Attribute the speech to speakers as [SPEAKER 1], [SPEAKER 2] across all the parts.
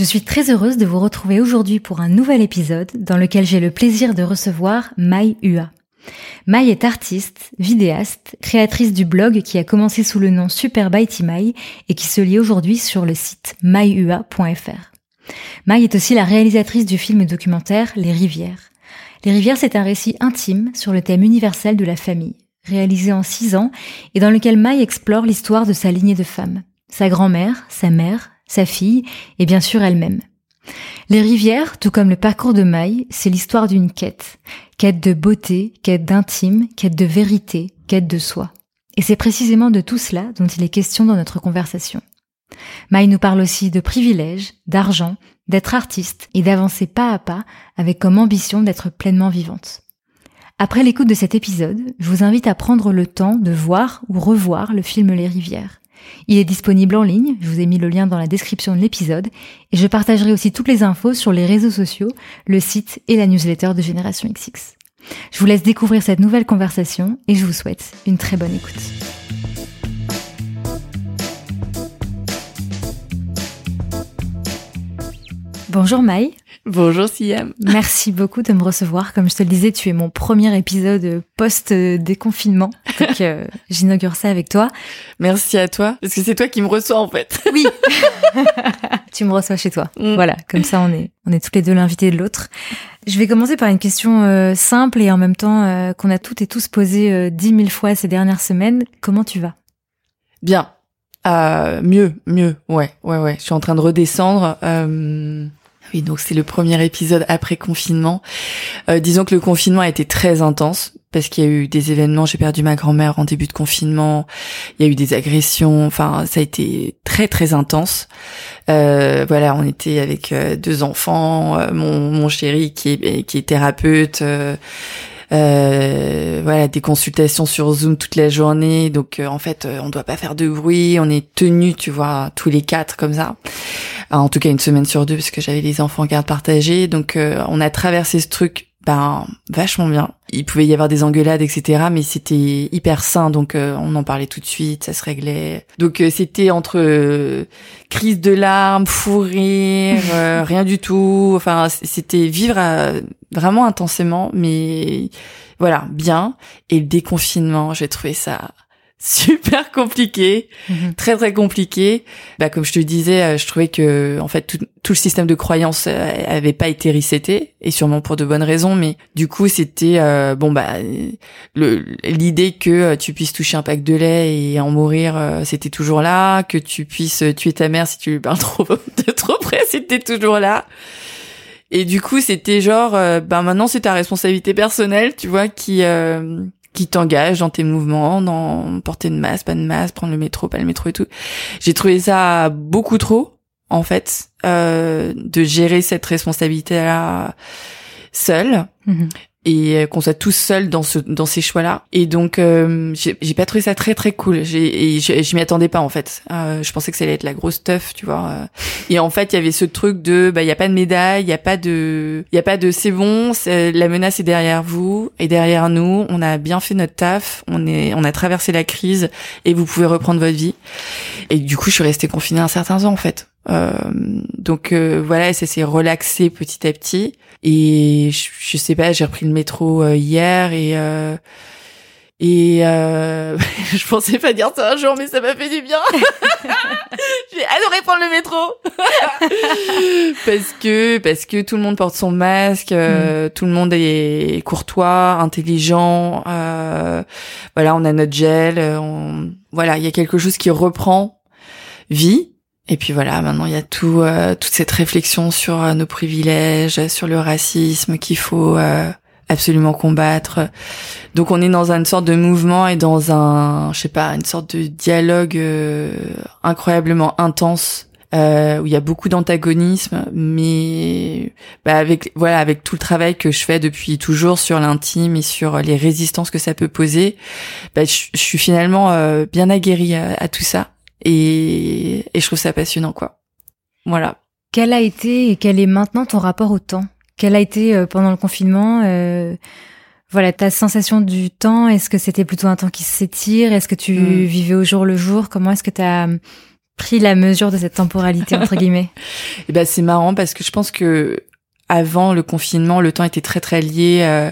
[SPEAKER 1] Je suis très heureuse de vous retrouver aujourd'hui pour un nouvel épisode dans lequel j'ai le plaisir de recevoir Mai Ua. Mai est artiste, vidéaste, créatrice du blog qui a commencé sous le nom Super Mighty Mai et qui se lie aujourd'hui sur le site maiua.fr. Mai est aussi la réalisatrice du film documentaire Les Rivières. Les Rivières, c'est un récit intime sur le thème universel de la famille, réalisé en six ans et dans lequel Mai explore l'histoire de sa lignée de femmes. Sa grand-mère, sa mère, sa fille et bien sûr elle-même. Les rivières, tout comme le parcours de Maï, c'est l'histoire d'une quête. Quête de beauté, quête d'intime, quête de vérité, quête de soi. Et c'est précisément de tout cela dont il est question dans notre conversation. Maï nous parle aussi de privilèges, d'argent, d'être artiste et d'avancer pas à pas avec comme ambition d'être pleinement vivante. Après l'écoute de cet épisode, je vous invite à prendre le temps de voir ou revoir le film Les Rivières. Il est disponible en ligne, je vous ai mis le lien dans la description de l'épisode, et je partagerai aussi toutes les infos sur les réseaux sociaux, le site et la newsletter de Génération XX. Je vous laisse découvrir cette nouvelle conversation et je vous souhaite une très bonne écoute. Bonjour Maï.
[SPEAKER 2] Bonjour Siam.
[SPEAKER 1] Merci beaucoup de me recevoir. Comme je te le disais, tu es mon premier épisode post-déconfinement. Donc euh, j'inaugure ça avec toi.
[SPEAKER 2] Merci à toi, parce que c'est toi qui me reçois en fait.
[SPEAKER 1] Oui. tu me reçois chez toi. Mm. Voilà, comme ça on est on est toutes les deux l'invité de l'autre. Je vais commencer par une question euh, simple et en même temps euh, qu'on a toutes et tous posé dix mille fois ces dernières semaines. Comment tu vas?
[SPEAKER 2] Bien. mieux, mieux. Ouais, ouais, ouais. Je suis en train de redescendre. Oui, donc c'est le premier épisode après confinement. Euh, disons que le confinement a été très intense parce qu'il y a eu des événements. J'ai perdu ma grand-mère en début de confinement. Il y a eu des agressions. Enfin, ça a été très très intense. Euh, voilà, on était avec euh, deux enfants, mon, mon chéri qui est qui est thérapeute. Voilà des consultations sur Zoom toute la journée. Donc en fait on doit pas faire de bruit. On est tenu tu vois tous les quatre comme ça. En tout cas une semaine sur deux parce que j'avais les enfants en garde partagée. Donc euh, on a traversé ce truc ben vachement bien. Il pouvait y avoir des engueulades, etc. Mais c'était hyper sain, donc euh, on en parlait tout de suite, ça se réglait. Donc euh, c'était entre crise de larmes, fou rire, rien du tout. Enfin c'était vivre vraiment intensément, mais voilà bien. Et le déconfinement, j'ai trouvé ça super compliqué, mhm. très très compliqué. Bah comme je te disais, euh, je trouvais que en fait tout, tout le système de croyance euh, avait pas été reseté et sûrement pour de bonnes raisons, mais du coup c'était euh, bon bah l'idée que tu puisses toucher un pack de lait et en mourir, c'était toujours là, que tu puisses tuer ta mère si tu lui parles trop de trop près, c'était toujours là. Et du coup, c'était genre, bah maintenant c'est ta responsabilité personnelle, tu vois, qui qui t'engage dans tes mouvements, dans porter de masque, pas de masque, prendre le métro, pas le métro et tout. J'ai trouvé ça beaucoup trop, en fait, euh, de gérer cette responsabilité-là seule. Mhm et euh, qu'on soit tous seuls dans ce dans ces choix là et donc euh, j'ai pas trouvé ça très très cool. J'ai je, m'y attendais pas en fait. Euh, je pensais que ça allait être la grosse teuf tu vois. Euh. et en fait il y avait ce truc de bah il y a pas de médaille il y a pas de il y a pas de c'est bon la menace est derrière vous et derrière nous. On a bien fait notre taf. On est on a traversé la crise et vous pouvez reprendre votre vie. Et du coup je suis restée confinée un certain temps en fait euh, donc euh, voilà, ça s'est relaxé petit à petit. Et je, je sais pas, j'ai repris le métro euh, hier et et je pensais pas dire ça un jour, mais ça m'a fait du bien. j'ai adoré prendre le métro parce que parce que tout le monde porte son masque, mm. tout le monde est courtois, intelligent. voilà, on a notre gel. On, voilà, il y a quelque chose qui reprend vie et puis voilà, maintenant il y a tout, euh, toute cette réflexion sur euh, nos privilèges, sur le racisme qu'il faut euh, absolument combattre. Donc on est dans une sorte de mouvement et dans un, je sais pas, une sorte de dialogue euh, incroyablement intense euh, où il y a beaucoup d'antagonisme, mais bah, avec voilà avec tout le travail que je fais depuis toujours sur l'intime et sur les résistances que ça peut poser, bah, je, suis finalement bien aguerrie à, tout ça et, et je trouve ça passionnant quoi. Voilà.
[SPEAKER 1] Quel a été et quel est maintenant ton rapport au temps? Quel a été euh, pendant le confinement euh, voilà, ta sensation du temps, est-ce que c'était plutôt un temps qui s'étire? Est-ce que tu hmm. vivais au jour le jour? Comment est-ce que tu as pris la mesure de cette temporalité entre guillemets?
[SPEAKER 2] Eh ben c'est marrant parce que je pense que avant le confinement, le temps était très très lié euh,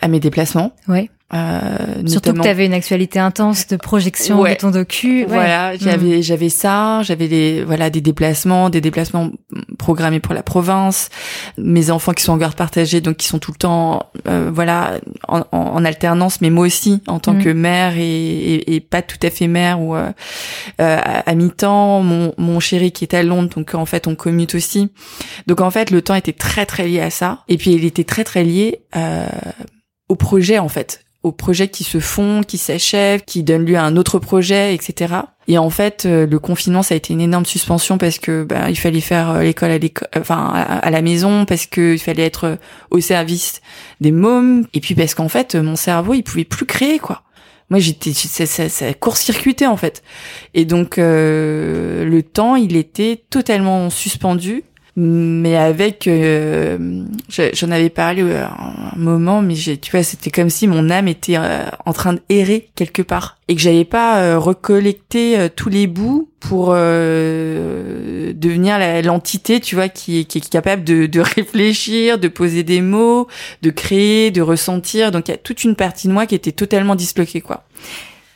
[SPEAKER 2] à mes déplacements.
[SPEAKER 1] Ouais. Euh, Surtout que tu avais une actualité intense de projection de ton docu.
[SPEAKER 2] Voilà, j'avais mm. j'avais ça, j'avais des voilà des déplacements, des déplacements programmés pour la province, mes enfants qui sont en garde partagée donc qui sont tout le temps euh, voilà en, en, alternance, mais moi aussi en tant mm. que mère et, et, et, pas tout à fait mère ou euh, euh, à, mi-temps, mon mon chéri qui est à Londres donc en fait on commute aussi. Donc en fait le temps était très très lié à ça et puis il était très très lié euh, au projet en fait aux projets qui se font, qui s'achèvent, qui donnent lieu à un autre projet, etc. Et en fait, euh, le confinement, ça a été une énorme suspension parce que bah, il fallait faire euh, l'école à enfin à, la maison, parce que il fallait être euh, au service des mômes, et puis parce qu'en fait, mon cerveau, il pouvait plus créer quoi. Moi, j'étais, ça, ça, ça court-circuité en fait. Et donc, le temps, il était totalement suspendu mais avec euh, j'en avais parlé euh, un moment mais j'ai tu vois c'était comme si mon âme était euh, en train d'errer quelque part et que j'avais pas recollecté tous les bouts pour devenir l'entité tu vois qui, qui, est capable de, de réfléchir de poser des mots de créer de ressentir. Donc il y a toute une partie de moi qui était totalement disloquée quoi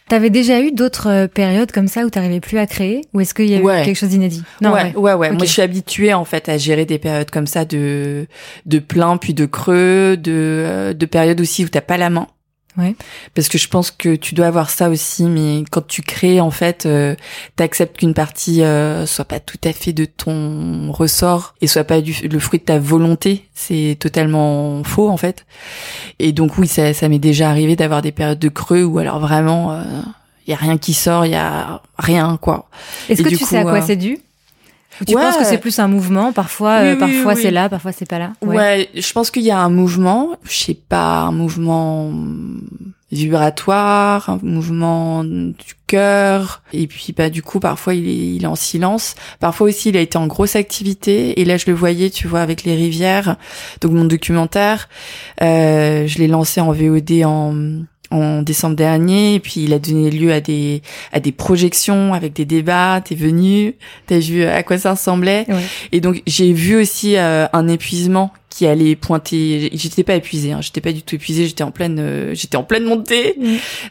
[SPEAKER 1] T'avais déjà eu d'autres euh, périodes comme ça où t'arrivais plus à créer ou est-ce qu'il y a eu quelque chose d'inédit?
[SPEAKER 2] Non, ouais, ouais, ouais. Moi, je suis habituée en fait à gérer des périodes comme ça de de plein puis de creux, de euh, de périodes aussi où t'as pas la main.
[SPEAKER 1] Ouais.
[SPEAKER 2] Parce que je pense que tu dois avoir ça aussi, mais quand tu crées, en fait, euh, t'acceptes qu'une partie euh, soit pas tout à fait de ton ressort et soit pas du, le fruit de ta volonté. C'est totalement faux, en fait. Et donc oui, ça, ça m'est déjà arrivé d'avoir des périodes de creux où alors vraiment, il euh, y a rien qui sort, il y a rien, quoi.
[SPEAKER 1] Est-ce que tu sais à quoi c'est dû? Tu penses que c'est plus un mouvement Parfois, euh, parfois c'est là, parfois c'est pas là?
[SPEAKER 2] Ouais. je pense qu'il y a un mouvement. Je sais pas, un mouvement vibratoire, un mouvement du cœur. Et puis bah du coup parfois il est, il est en silence. Parfois aussi il a été en grosse activité. Et là je le voyais, tu vois, avec les rivières. Donc mon documentaire, euh, je l'ai lancé en VOD en en décembre dernier et puis il a donné lieu à des à des projections avec des débats t'es venu t'as vu à quoi ça ressemblait. Et donc j'ai vu aussi euh, un épuisement qui allait pointer. J'étais pas épuisée hein, j'étais pas du tout épuisée. J'étais en pleine euh, j'étais en pleine montée.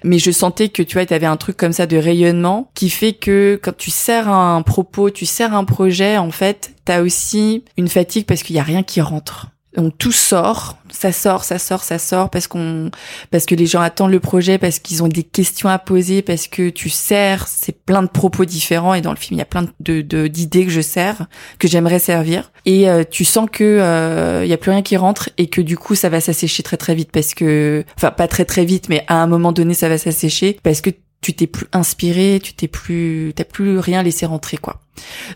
[SPEAKER 2] Mais je sentais que tu vois tu avais un truc comme ça de rayonnement qui fait que quand tu sers un propos tu sers un projet en fait t'as aussi une fatigue parce qu'il y a rien qui rentre donc tout sort, ça sort, ça sort, ça sort parce qu'on parce que les gens attendent le projet, parce qu'ils ont des questions à poser, parce que tu sers, c'est plein de propos différents et dans le film il y a plein de d'idées que je sers, que j'aimerais servir et euh, tu sens que euh, il y a plus rien qui rentre et que du coup ça va s'assécher très très vite parce que enfin pas très très vite mais à un moment donné ça va s'assécher parce que tu t'es plus inspiré, tu t'es plus, t'as plus rien laissé rentrer quoi.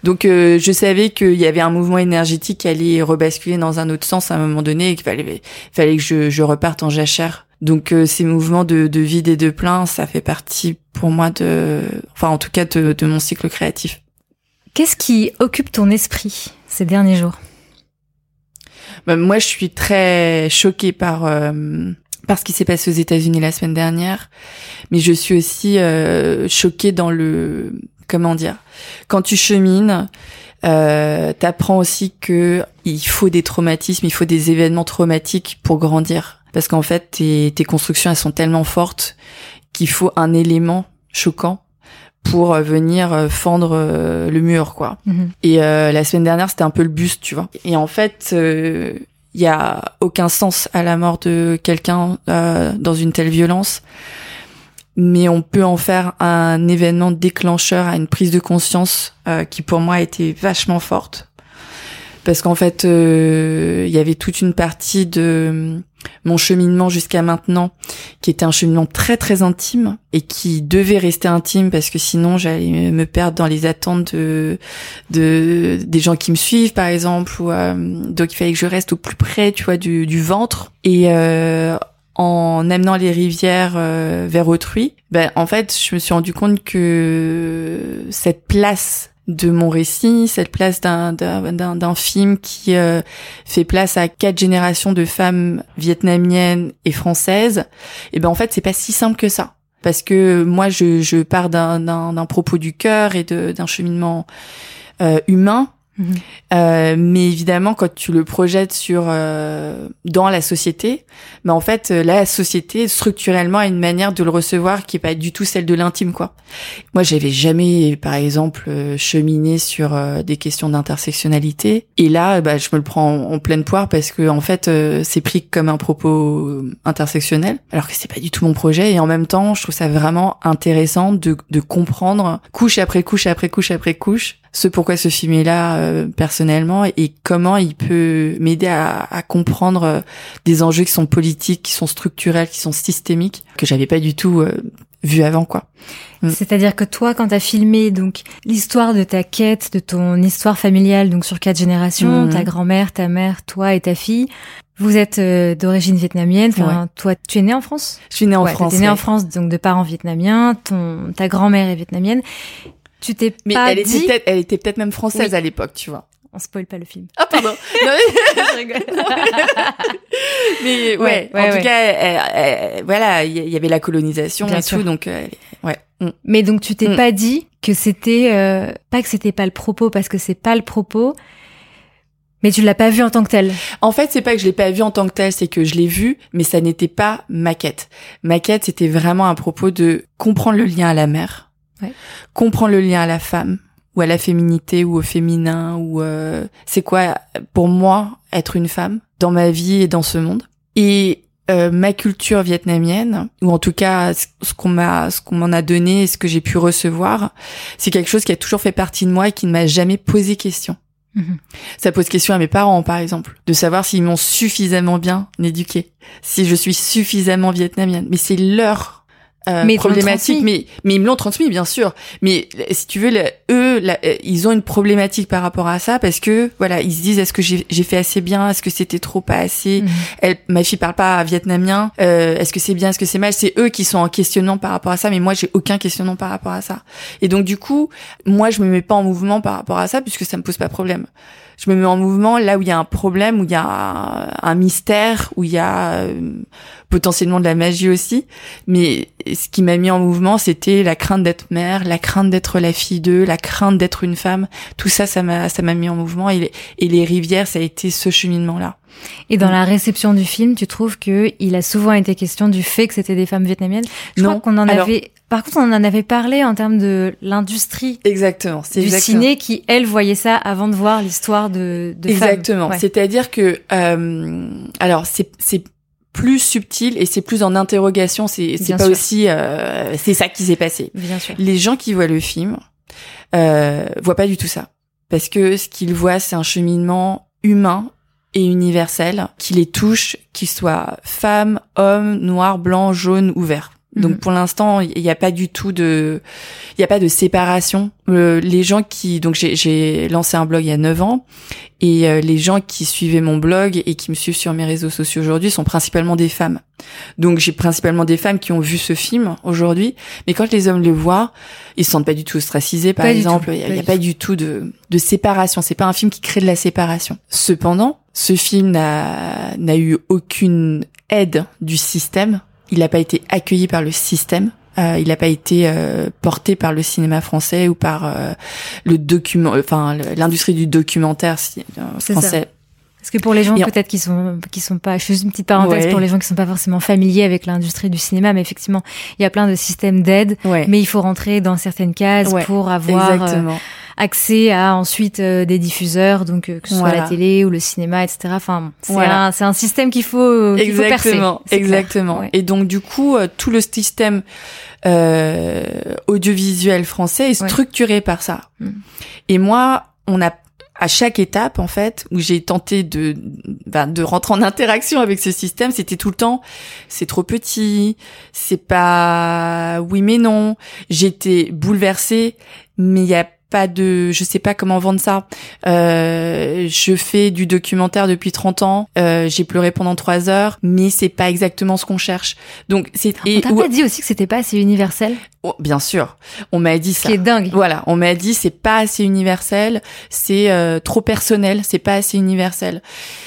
[SPEAKER 2] Donc euh, je savais qu'il y avait un mouvement énergétique qui allait rebasculer dans un autre sens à un moment donné et qu'il fallait, fallait que je, je reparte en jachère. Donc euh, ces mouvements de, de vide et de plein, ça fait partie pour moi de, enfin en tout cas de, de mon cycle créatif.
[SPEAKER 1] Qu'est-ce qui occupe ton esprit ces derniers jours?
[SPEAKER 2] Bah, Moi, je suis très choquée par euh, par ce qui s'est passé aux États-Unis la semaine dernière, mais je suis aussi euh, choquée dans le comment dire quand tu chemines. Euh, t'apprends aussi que il faut des traumatismes, il faut des événements traumatiques pour grandir. Parce qu'en fait, tes, tes constructions, elles sont tellement fortes qu'il faut un élément choquant pour venir fendre euh, le mur, quoi. Mm-hmm. Et euh, la semaine dernière, c'était un peu le buste, tu vois. Et en fait, euh, il y a aucun sens à la mort de quelqu'un euh, dans une telle violence mais on peut en faire un événement déclencheur à une prise de conscience euh, qui pour moi a été vachement forte. Parce qu'en fait, euh, il y avait toute une partie de mon cheminement jusqu'à maintenant qui était un cheminement très très intime et qui devait rester intime parce que sinon j'allais me perdre dans les attentes de, de des gens qui me suivent par exemple ou euh, donc il fallait que je reste au plus près tu vois du, du ventre. Et euh, en amenant les rivières euh, vers autrui, ben en fait, je me suis rendu compte que cette place de mon récit, cette place d'un d'un film qui euh, fait place à quatre générations de femmes vietnamiennes et françaises, et ben en fait c'est pas si simple que ça. Parce que moi je je pars d'un d'un propos du cœur et d'un cheminement euh, humain Mhm. Euh, mais évidemment, quand tu le projettes sur euh, dans la société, mais en fait, euh, la société structurellement a une manière de le recevoir qui est pas du tout celle de l'intime, quoi. Moi, j'avais jamais, par exemple, euh, cheminé sur des questions d'intersectionnalité, et là, bah, je me le prends en, pleine poire parce que en fait, c'est pris comme un propos intersectionnel, alors que c'est pas du tout mon projet. Et en même temps, je trouve ça vraiment intéressant de, de comprendre couche après couche après couche après couche ce pourquoi ce film est là euh, personnellement et comment il peut m'aider à, à, comprendre euh, des enjeux qui sont politiques, qui sont structurels, qui sont systémiques que j'avais pas du tout euh, vu avant quoi.
[SPEAKER 1] Mm. C'est-à-dire que toi, quand t'as filmé donc l'histoire de ta quête, de ton histoire familiale, donc sur quatre générations, mm. ta grand-mère, ta mère, toi et ta fille, vous êtes d'origine vietnamienne. Enfin, toi, tu es né en France?
[SPEAKER 2] Je suis né en France. Tu es
[SPEAKER 1] né en France, donc de parents vietnamiens. Ton ta grand-mère est vietnamienne. Tu t'es
[SPEAKER 2] mais
[SPEAKER 1] pas
[SPEAKER 2] elle
[SPEAKER 1] dit...
[SPEAKER 2] était elle était peut-être même française à l'époque, tu vois.
[SPEAKER 1] On spoil pas le film.
[SPEAKER 2] Ah pardon. non, mais... je rigole. mais ouais, en tout cas, voilà, il y avait la colonisation Bien et sûr. tout, donc euh, ouais.
[SPEAKER 1] Mm. Mais donc tu t'es mm. pas dit que c'était euh, pas que c'était pas le propos parce que c'est pas le propos. Mais tu l'as pas vu en tant que tel.
[SPEAKER 2] En fait, c'est pas que je l'ai pas vu en tant que tel, c'est que je l'ai vu, mais ça n'était pas ma quête. Ma quête, c'était vraiment un propos de comprendre le lien à la mer, Ouais. Comprendre le lien à la femme ou à la féminité ou au féminin ou euh, c'est quoi pour moi être une femme dans ma vie et dans ce monde? Et euh, ma culture vietnamienne ou en tout cas ce qu'on m'a ce qu'on m'en a donné et ce que j'ai pu recevoir, c'est quelque chose qui a toujours fait partie de moi et qui ne m'a jamais posé question. Mm-hmm. Ça pose question à mes parents, par exemple, de savoir s'ils m'ont suffisamment bien éduqué, si je suis suffisamment vietnamienne. Mais c'est leur euh, mais problématique, mais mais ils me l'ont transmis bien sûr. Mais si tu veux, eux, euh, ils ont une problématique par rapport à ça parce que voilà, ils se disent est-ce que j'ai fait assez bien, est-ce que c'était trop pas assez? Mhm. Elle, ma fille parle pas vietnamien, euh, est-ce que c'est bien, est-ce que c'est mal? C'est eux qui sont en questionnement par rapport à ça, mais moi j'ai aucun questionnement par rapport à ça. Et donc du coup, moi je me mets pas en mouvement par rapport à ça puisque ça me pose pas problème je me mets en mouvement là où il y a un problème, où il y a un, mystère, où il y a euh, potentiellement de la magie aussi. Mais ce qui m'a mis en mouvement, c'était la crainte d'être mère, la crainte d'être la fille d'eux, la crainte d'être une femme. Tout ça, ça m'a, ça m'a mis en mouvement. Et les, et les rivières, ça a été ce cheminement-là.
[SPEAKER 1] Et dans la réception du film, tu trouves que il a souvent été question du fait que c'était des femmes vietnamiennes? Je non. crois qu'on en avait par contre, on en avait parlé en termes de l'industrie.
[SPEAKER 2] Exactement.
[SPEAKER 1] Du exactement. ciné qui, elle, voyait ça avant de voir l'histoire de, de
[SPEAKER 2] Exactement. C'est-à-dire que, euh, alors, c'est, c'est plus subtil et c'est plus en interrogation. C'est, c'est pas aussi, euh, c'est ça qui s'est passé.
[SPEAKER 1] Bien sûr.
[SPEAKER 2] Les gens qui voient le film, euh, voient pas du tout ça. Parce que ce qu'ils voient, c'est un cheminement humain et universel qui les touche, qu'ils soient femmes, hommes, noirs, blancs, jaunes ou verts. Donc mhm. pour l'instant, il n'y a pas du tout de, il y a pas de séparation. Euh, les gens qui, donc j'ai lancé un blog il y a 9 ans, et euh, les gens qui suivaient mon blog et qui me suivent sur mes réseaux sociaux aujourd'hui sont principalement des femmes. Donc j'ai principalement des femmes qui ont vu ce film aujourd'hui, mais quand les hommes le voient, ils se sentent pas du tout ostracisés, par exemple. Il n'y a, pas du tout de, de séparation. C'est pas un film qui crée de la séparation. Cependant, ce film n'a eu aucune aide du système il n'a pas été accueilli par le système. Euh, il n'a pas été euh, porté par le cinéma français ou par euh, le document, enfin l'industrie du documentaire français.
[SPEAKER 1] Parce que pour les gens peut-être qui sont qui sont pas, je fais une petite parenthèse pour les gens qui sont pas forcément familiers avec l'industrie du cinéma, mais effectivement il y a plein de systèmes d'aide, mais il faut rentrer dans certaines cases pour avoir Exactement accès à ensuite euh, des diffuseurs, donc euh, que ce soit la télé ou le cinéma, etc. Enfin, c'est un, un, système qu'il faut, qu'il faut percer.
[SPEAKER 2] Exactement. Et donc du coup, euh, tout le système audiovisuel français est structuré par ça. Mm. Et moi, on a à chaque étape en fait où j'ai tenté de ben, de rentrer en interaction avec ce système, c'était tout le temps c'est trop petit, c'est pas oui mais non. J'étais bouleversée, mais il y a pas de je sais pas comment vendre ça. Euh, je fais du documentaire depuis 30 ans. Euh, j'ai pleuré pendant 3 heures mais c'est pas exactement ce qu'on cherche. Donc c'est
[SPEAKER 1] on t'a pas dit aussi que c'était pas assez universel?
[SPEAKER 2] Oh, bien sûr. On m'a dit
[SPEAKER 1] ça. qui est dingue.
[SPEAKER 2] Voilà. On m'a dit c'est pas assez universel. C'est euh, trop personnel. C'est pas assez universel.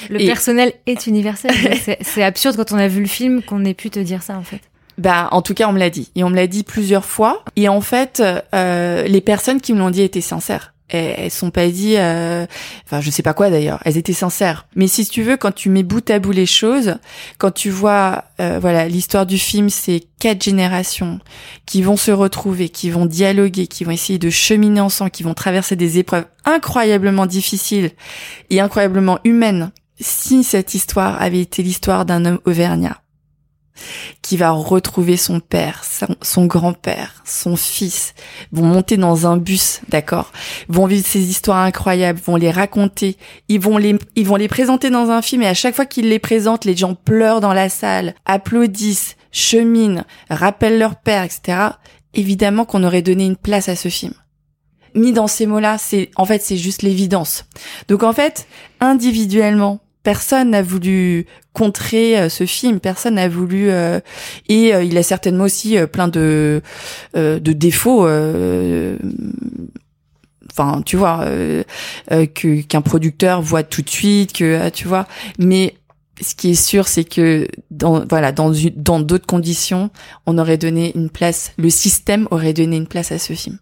[SPEAKER 1] Le personnel est universel. C'est absurde quand on a vu le film qu'on ait pu te dire ça en fait
[SPEAKER 2] bah, en tout cas, on me l'a dit. Et on me l'a dit plusieurs fois. Et en fait, euh, les personnes qui me l'ont dit étaient sincères. Elles, elles sont pas dit, euh, enfin, je sais pas quoi d'ailleurs. Elles étaient sincères. Mais si tu veux, quand tu mets bout à bout les choses, quand tu vois, euh, voilà, l'histoire du film, c'est quatre générations qui vont se retrouver, qui vont dialoguer, qui vont essayer de cheminer ensemble, qui vont traverser des épreuves incroyablement difficiles et incroyablement humaines. Si cette histoire avait été l'histoire d'un homme auvergnat, qui va retrouver son père, son, grand-père, son fils, vont monter dans un bus, d'accord, vont vivre ces histoires incroyables, vont les raconter, ils vont les, ils vont les présenter dans un film et à chaque fois qu'ils les présentent, les gens pleurent dans la salle, applaudissent, cheminent, rappellent leur père, etc. Évidemment qu'on aurait donné une place à ce film mis dans ces mots-là, c'est en fait c'est juste l'évidence. Donc en fait, individuellement, personne n'a voulu contrer euh, ce film, personne n'a voulu euh, et euh, il a certainement aussi plein de de défauts enfin tu vois qu'un producteur voit tout de suite que tu vois. Mais ce qui est sûr c'est que dans voilà dans dans d'autres conditions on aurait donné une place le système aurait donné une place à ce film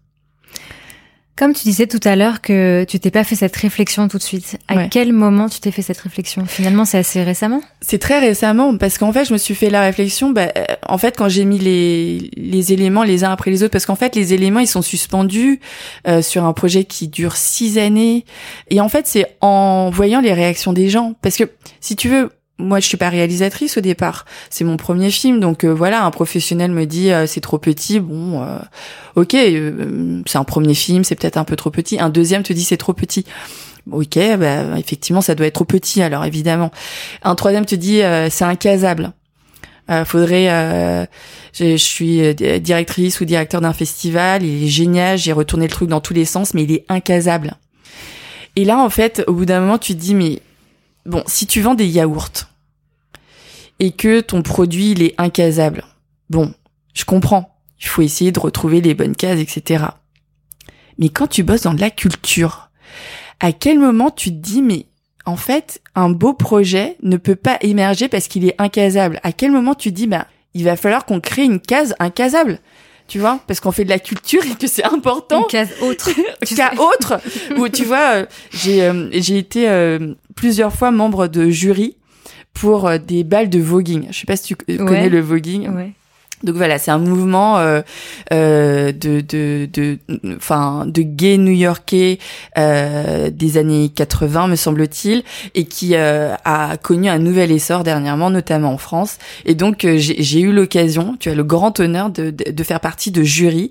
[SPEAKER 1] comme tu disais tout à l'heure que tu t'es pas fait cette réflexion tout de suite. À quel moment tu t'es fait cette réflexion? Finalement, c'est assez récemment?
[SPEAKER 2] C'est très récemment parce qu'en fait, je me suis fait la réflexion. Bah, euh, en fait, quand j'ai mis les les éléments les uns après les autres, parce qu'en fait, les éléments ils sont suspendus euh, sur un projet qui dure six années. Et en fait, c'est en voyant les réactions des gens, parce que si tu veux, moi je suis pas réalisatrice au départ. C'est mon premier film donc euh, voilà un professionnel me dit euh, c'est trop petit bon euh, ok c'est un premier film c'est peut-être un peu trop petit. Un deuxième te dit c'est trop petit. Ok bah effectivement ça doit être trop petit alors évidemment. Un troisième te dit c'est incasable. Faudrait je, suis directrice ou directeur d'un festival il est génial j'ai retourné le truc dans tous les sens mais il est incasable. Et là en fait au bout d'un moment tu te dis mais bon si tu vends des yaourts et que ton produit il est incasable. Bon, je comprends. Il faut essayer de retrouver les bonnes cases, etc. Mais quand tu bosses dans la culture, à quel moment tu te dis mais en fait un beau projet ne peut pas émerger parce qu'il est incasable? À quel moment tu te dis bah il va falloir qu'on crée une case incasable? Tu vois, parce qu'on fait de la culture et que c'est important.
[SPEAKER 1] Une case autre.
[SPEAKER 2] Cas autre. Où tu vois, euh, j'ai euh, j'ai été euh, plusieurs fois membre de jury pour euh, des balles de voguing. Je sais pas si tu connais le voguing. Ouais. Donc voilà, c'est un mouvement euh, euh, de de de enfin de, gays new-yorkais euh, des années 80 me semble-t-il et qui euh, a connu un nouvel essor dernièrement notamment en France et donc euh, j'ai eu l'occasion, tu as le grand honneur de, de, de faire partie de jury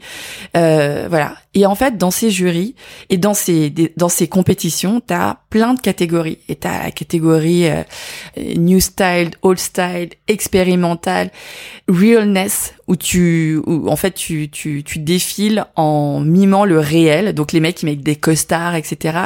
[SPEAKER 2] euh, voilà. Et en fait dans ces jurys et dans ces dans ces compétitions, tu as plein de catégories et tu as la catégorie new style, old style, expérimental, realness où tu, où, en fait, tu, tu, tu défiles en mimant le réel. Donc les mecs qui mettent des costards, etc.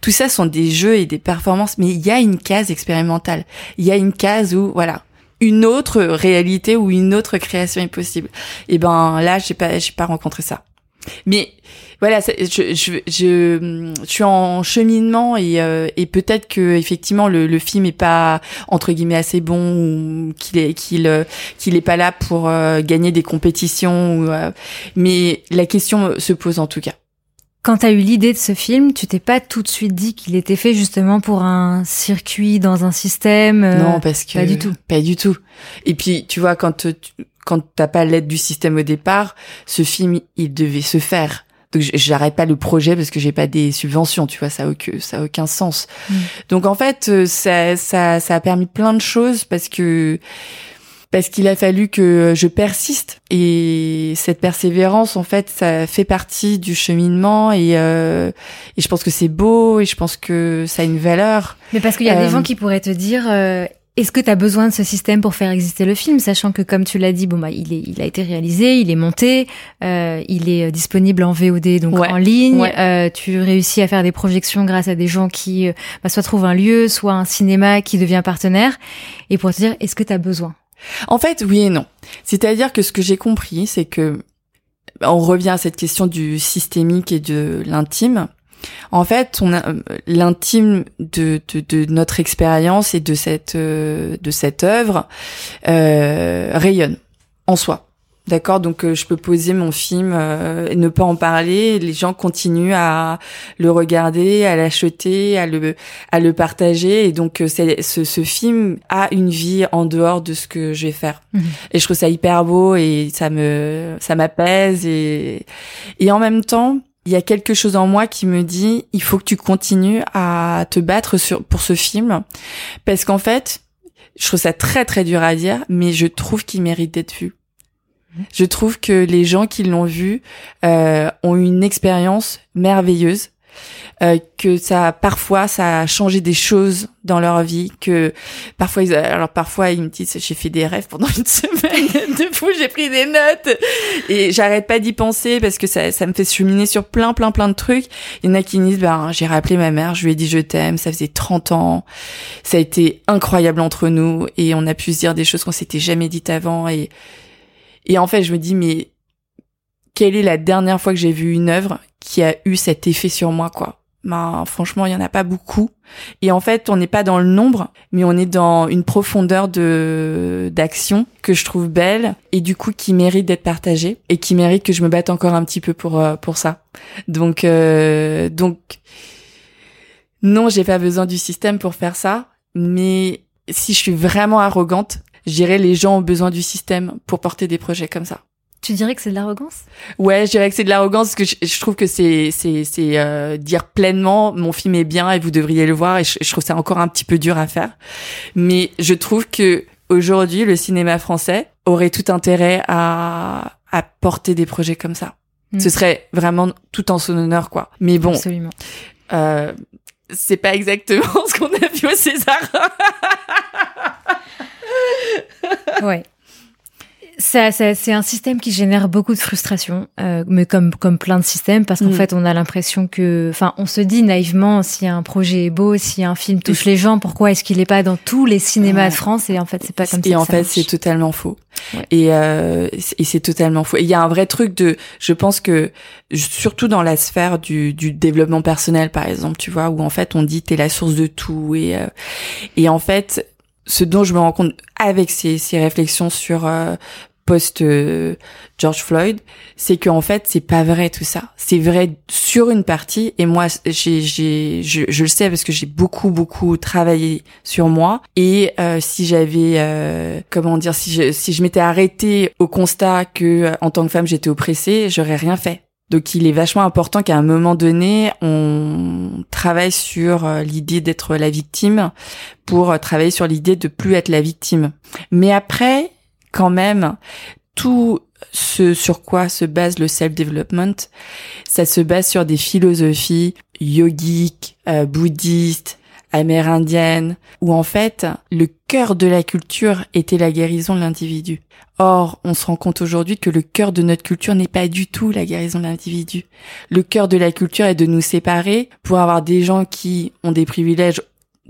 [SPEAKER 2] Tout ça sont des jeux et des performances, mais il y a une case expérimentale. Il y a une case où, voilà, une autre réalité ou une autre création est possible. Et ben là, j'ai pas, j'ai pas rencontré ça. Mais voilà, je, je, je, suis en cheminement et, euh, et peut-être que effectivement le, le film est pas entre guillemets assez bon ou qu'il est qu'il euh, qu'il est pas là pour euh, gagner des compétitions. Ou, mais la question se pose en tout cas.
[SPEAKER 1] Quand tu as eu l'idée de ce film, tu t'es pas tout de suite dit qu'il était fait justement pour un circuit dans un système
[SPEAKER 2] Non, parce que
[SPEAKER 1] pas du tout.
[SPEAKER 2] Pas du tout. Et puis tu vois quand quand t'as pas l'aide du système au départ, ce film il devait se faire. Donc j'arrête pas le projet parce que j'ai pas des subventions, tu vois, ça a aucun, ça a aucun sens. Mm. Donc en fait, euh, ça, ça, ça a permis plein de choses parce que parce qu'il a fallu que je persiste et cette persévérance en fait ça fait partie du cheminement et, euh, et je pense que c'est beau et je pense que ça a une valeur.
[SPEAKER 1] Mais parce qu'il y a des
[SPEAKER 2] Euh,
[SPEAKER 1] gens qui pourraient te dire euh, est-ce que tu as besoin de ce système pour faire exister le film sachant que comme tu l'as dit bon bah il est il a été réalisé, il est monté, euh, il est euh, disponible en VOD donc
[SPEAKER 2] Ouais.
[SPEAKER 1] en ligne,
[SPEAKER 2] Ouais.
[SPEAKER 1] euh, tu réussis à faire des projections grâce à des gens qui euh, bah, soit trouvent un lieu, soit un cinéma qui devient partenaire et pour te dire est-ce que tu as besoin?
[SPEAKER 2] En fait, oui et non. C'est-à-dire que ce que j'ai compris, c'est que on revient à cette question du systémique et de l'intime. En fait, on a euh, l'intime de, de, de notre expérience et de cette euh, de cette œuvre euh, rayonne en soi. D'accord, donc euh, je peux poser mon film euh, et ne pas en parler. Les gens continuent à le regarder, à l'acheter, à le à le partager. Et donc euh, ce, ce film a une vie en dehors de ce que je vais faire.
[SPEAKER 1] Mhm.
[SPEAKER 2] Et je trouve ça hyper beau et ça me ça m'apaise et et en même temps il y a quelque chose en moi qui me dit il faut que tu continues à te battre sur pour ce film. Parce qu'en fait je trouve ça très très dur à dire mais je trouve qu'il mérite d'être vu. Je trouve que les gens qui l'ont vu euh, ont eu une expérience merveilleuse, euh, que ça parfois ça a changé des choses dans leur vie, que parfois ils, alors parfois ils me disent j'ai fait des rêves pendant une semaine. De fou, j'ai pris des notes. Et j'arrête pas d'y penser parce que ça ça me fait cheminer sur plein plein plein de trucs. Il y en a qui me disent ben j'ai rappelé ma mère, je lui ai dit je t'aime, ça faisait 30 ans, ça a été incroyable entre nous et on a pu se dire des choses qu'on s'était jamais dites avant. Et et en fait, je me dis, mais quelle est la dernière fois que j'ai vu une œuvre qui a eu cet effet sur moi, quoi Ben, franchement, il y en a pas beaucoup. Et en fait, on n'est pas dans le nombre, mais on est dans une profondeur de d'action que je trouve belle et du coup qui mérite d'être partagée et qui mérite que je me batte encore un petit peu pour euh, pour ça. Donc euh, donc non, j'ai pas besoin du système pour faire ça, mais si je suis vraiment arrogante, je les gens ont besoin du système pour porter des projets comme ça.
[SPEAKER 1] Tu dirais que c'est de l'arrogance?
[SPEAKER 2] Ouais, je dirais que c'est de l'arrogance parce que je, je trouve que c'est c'est c'est euh, dire pleinement mon film est bien et vous devriez le voir et je, je trouve ça encore un petit peu dur à faire. Mais je trouve que aujourd'hui le cinéma français aurait tout intérêt à à porter des projets comme ça.
[SPEAKER 1] Mm.
[SPEAKER 2] Ce serait vraiment tout en son honneur quoi. Mais bon,
[SPEAKER 1] Absolument.
[SPEAKER 2] euh, c'est pas exactement ce qu'on a vu au César.
[SPEAKER 1] Ouais. Ça, ça- c'est un système qui génère beaucoup de frustration, euh, mais comme comme plein de systèmes, parce qu'en
[SPEAKER 2] Mm.
[SPEAKER 1] fait, on a l'impression que, enfin, on se dit naïvement, si un projet est beau, si un film touche les gens, pourquoi est-ce qu'il est pas dans tous les cinémas
[SPEAKER 2] Ouais.
[SPEAKER 1] de France? Et en fait, c'est pas comme ça.
[SPEAKER 2] et en
[SPEAKER 1] ça
[SPEAKER 2] fait, c'est totalement faux.
[SPEAKER 1] Ouais.
[SPEAKER 2] Et, euh, et c'est totalement faux. Il y a un vrai truc de, je pense que surtout dans la sphère du, du développement personnel, par exemple, tu vois, où en fait on dit t'es la source de tout et euh, et en fait, ce dont je me rends compte avec ces, ces réflexions sur euh, post euh, George Floyd, c'est que en fait c'est pas vrai tout ça. C'est vrai sur une partie et moi j'ai j'ai je, je le sais parce que j'ai beaucoup beaucoup travaillé sur moi et euh, si j'avais euh, comment dire si je si je m'étais arrêtée au constat que euh, en tant que femme j'étais oppressée, j'aurais rien fait. Donc il est vachement important qu'à un moment donné, on travaille sur euh, l'idée d'être la victime pour travailler sur l'idée de plus être la victime. Mais après, quand même, tout ce sur quoi se base le self-development, ça se base sur des philosophies yogiques, euh, bouddhistes, amérindiennes, où en fait, le cœur de la culture était la guérison de l'individu. Or, on se rend compte aujourd'hui que le cœur de notre culture n'est pas du tout la guérison de l'individu. Le cœur de la culture est de nous séparer pour avoir des gens qui ont des privilèges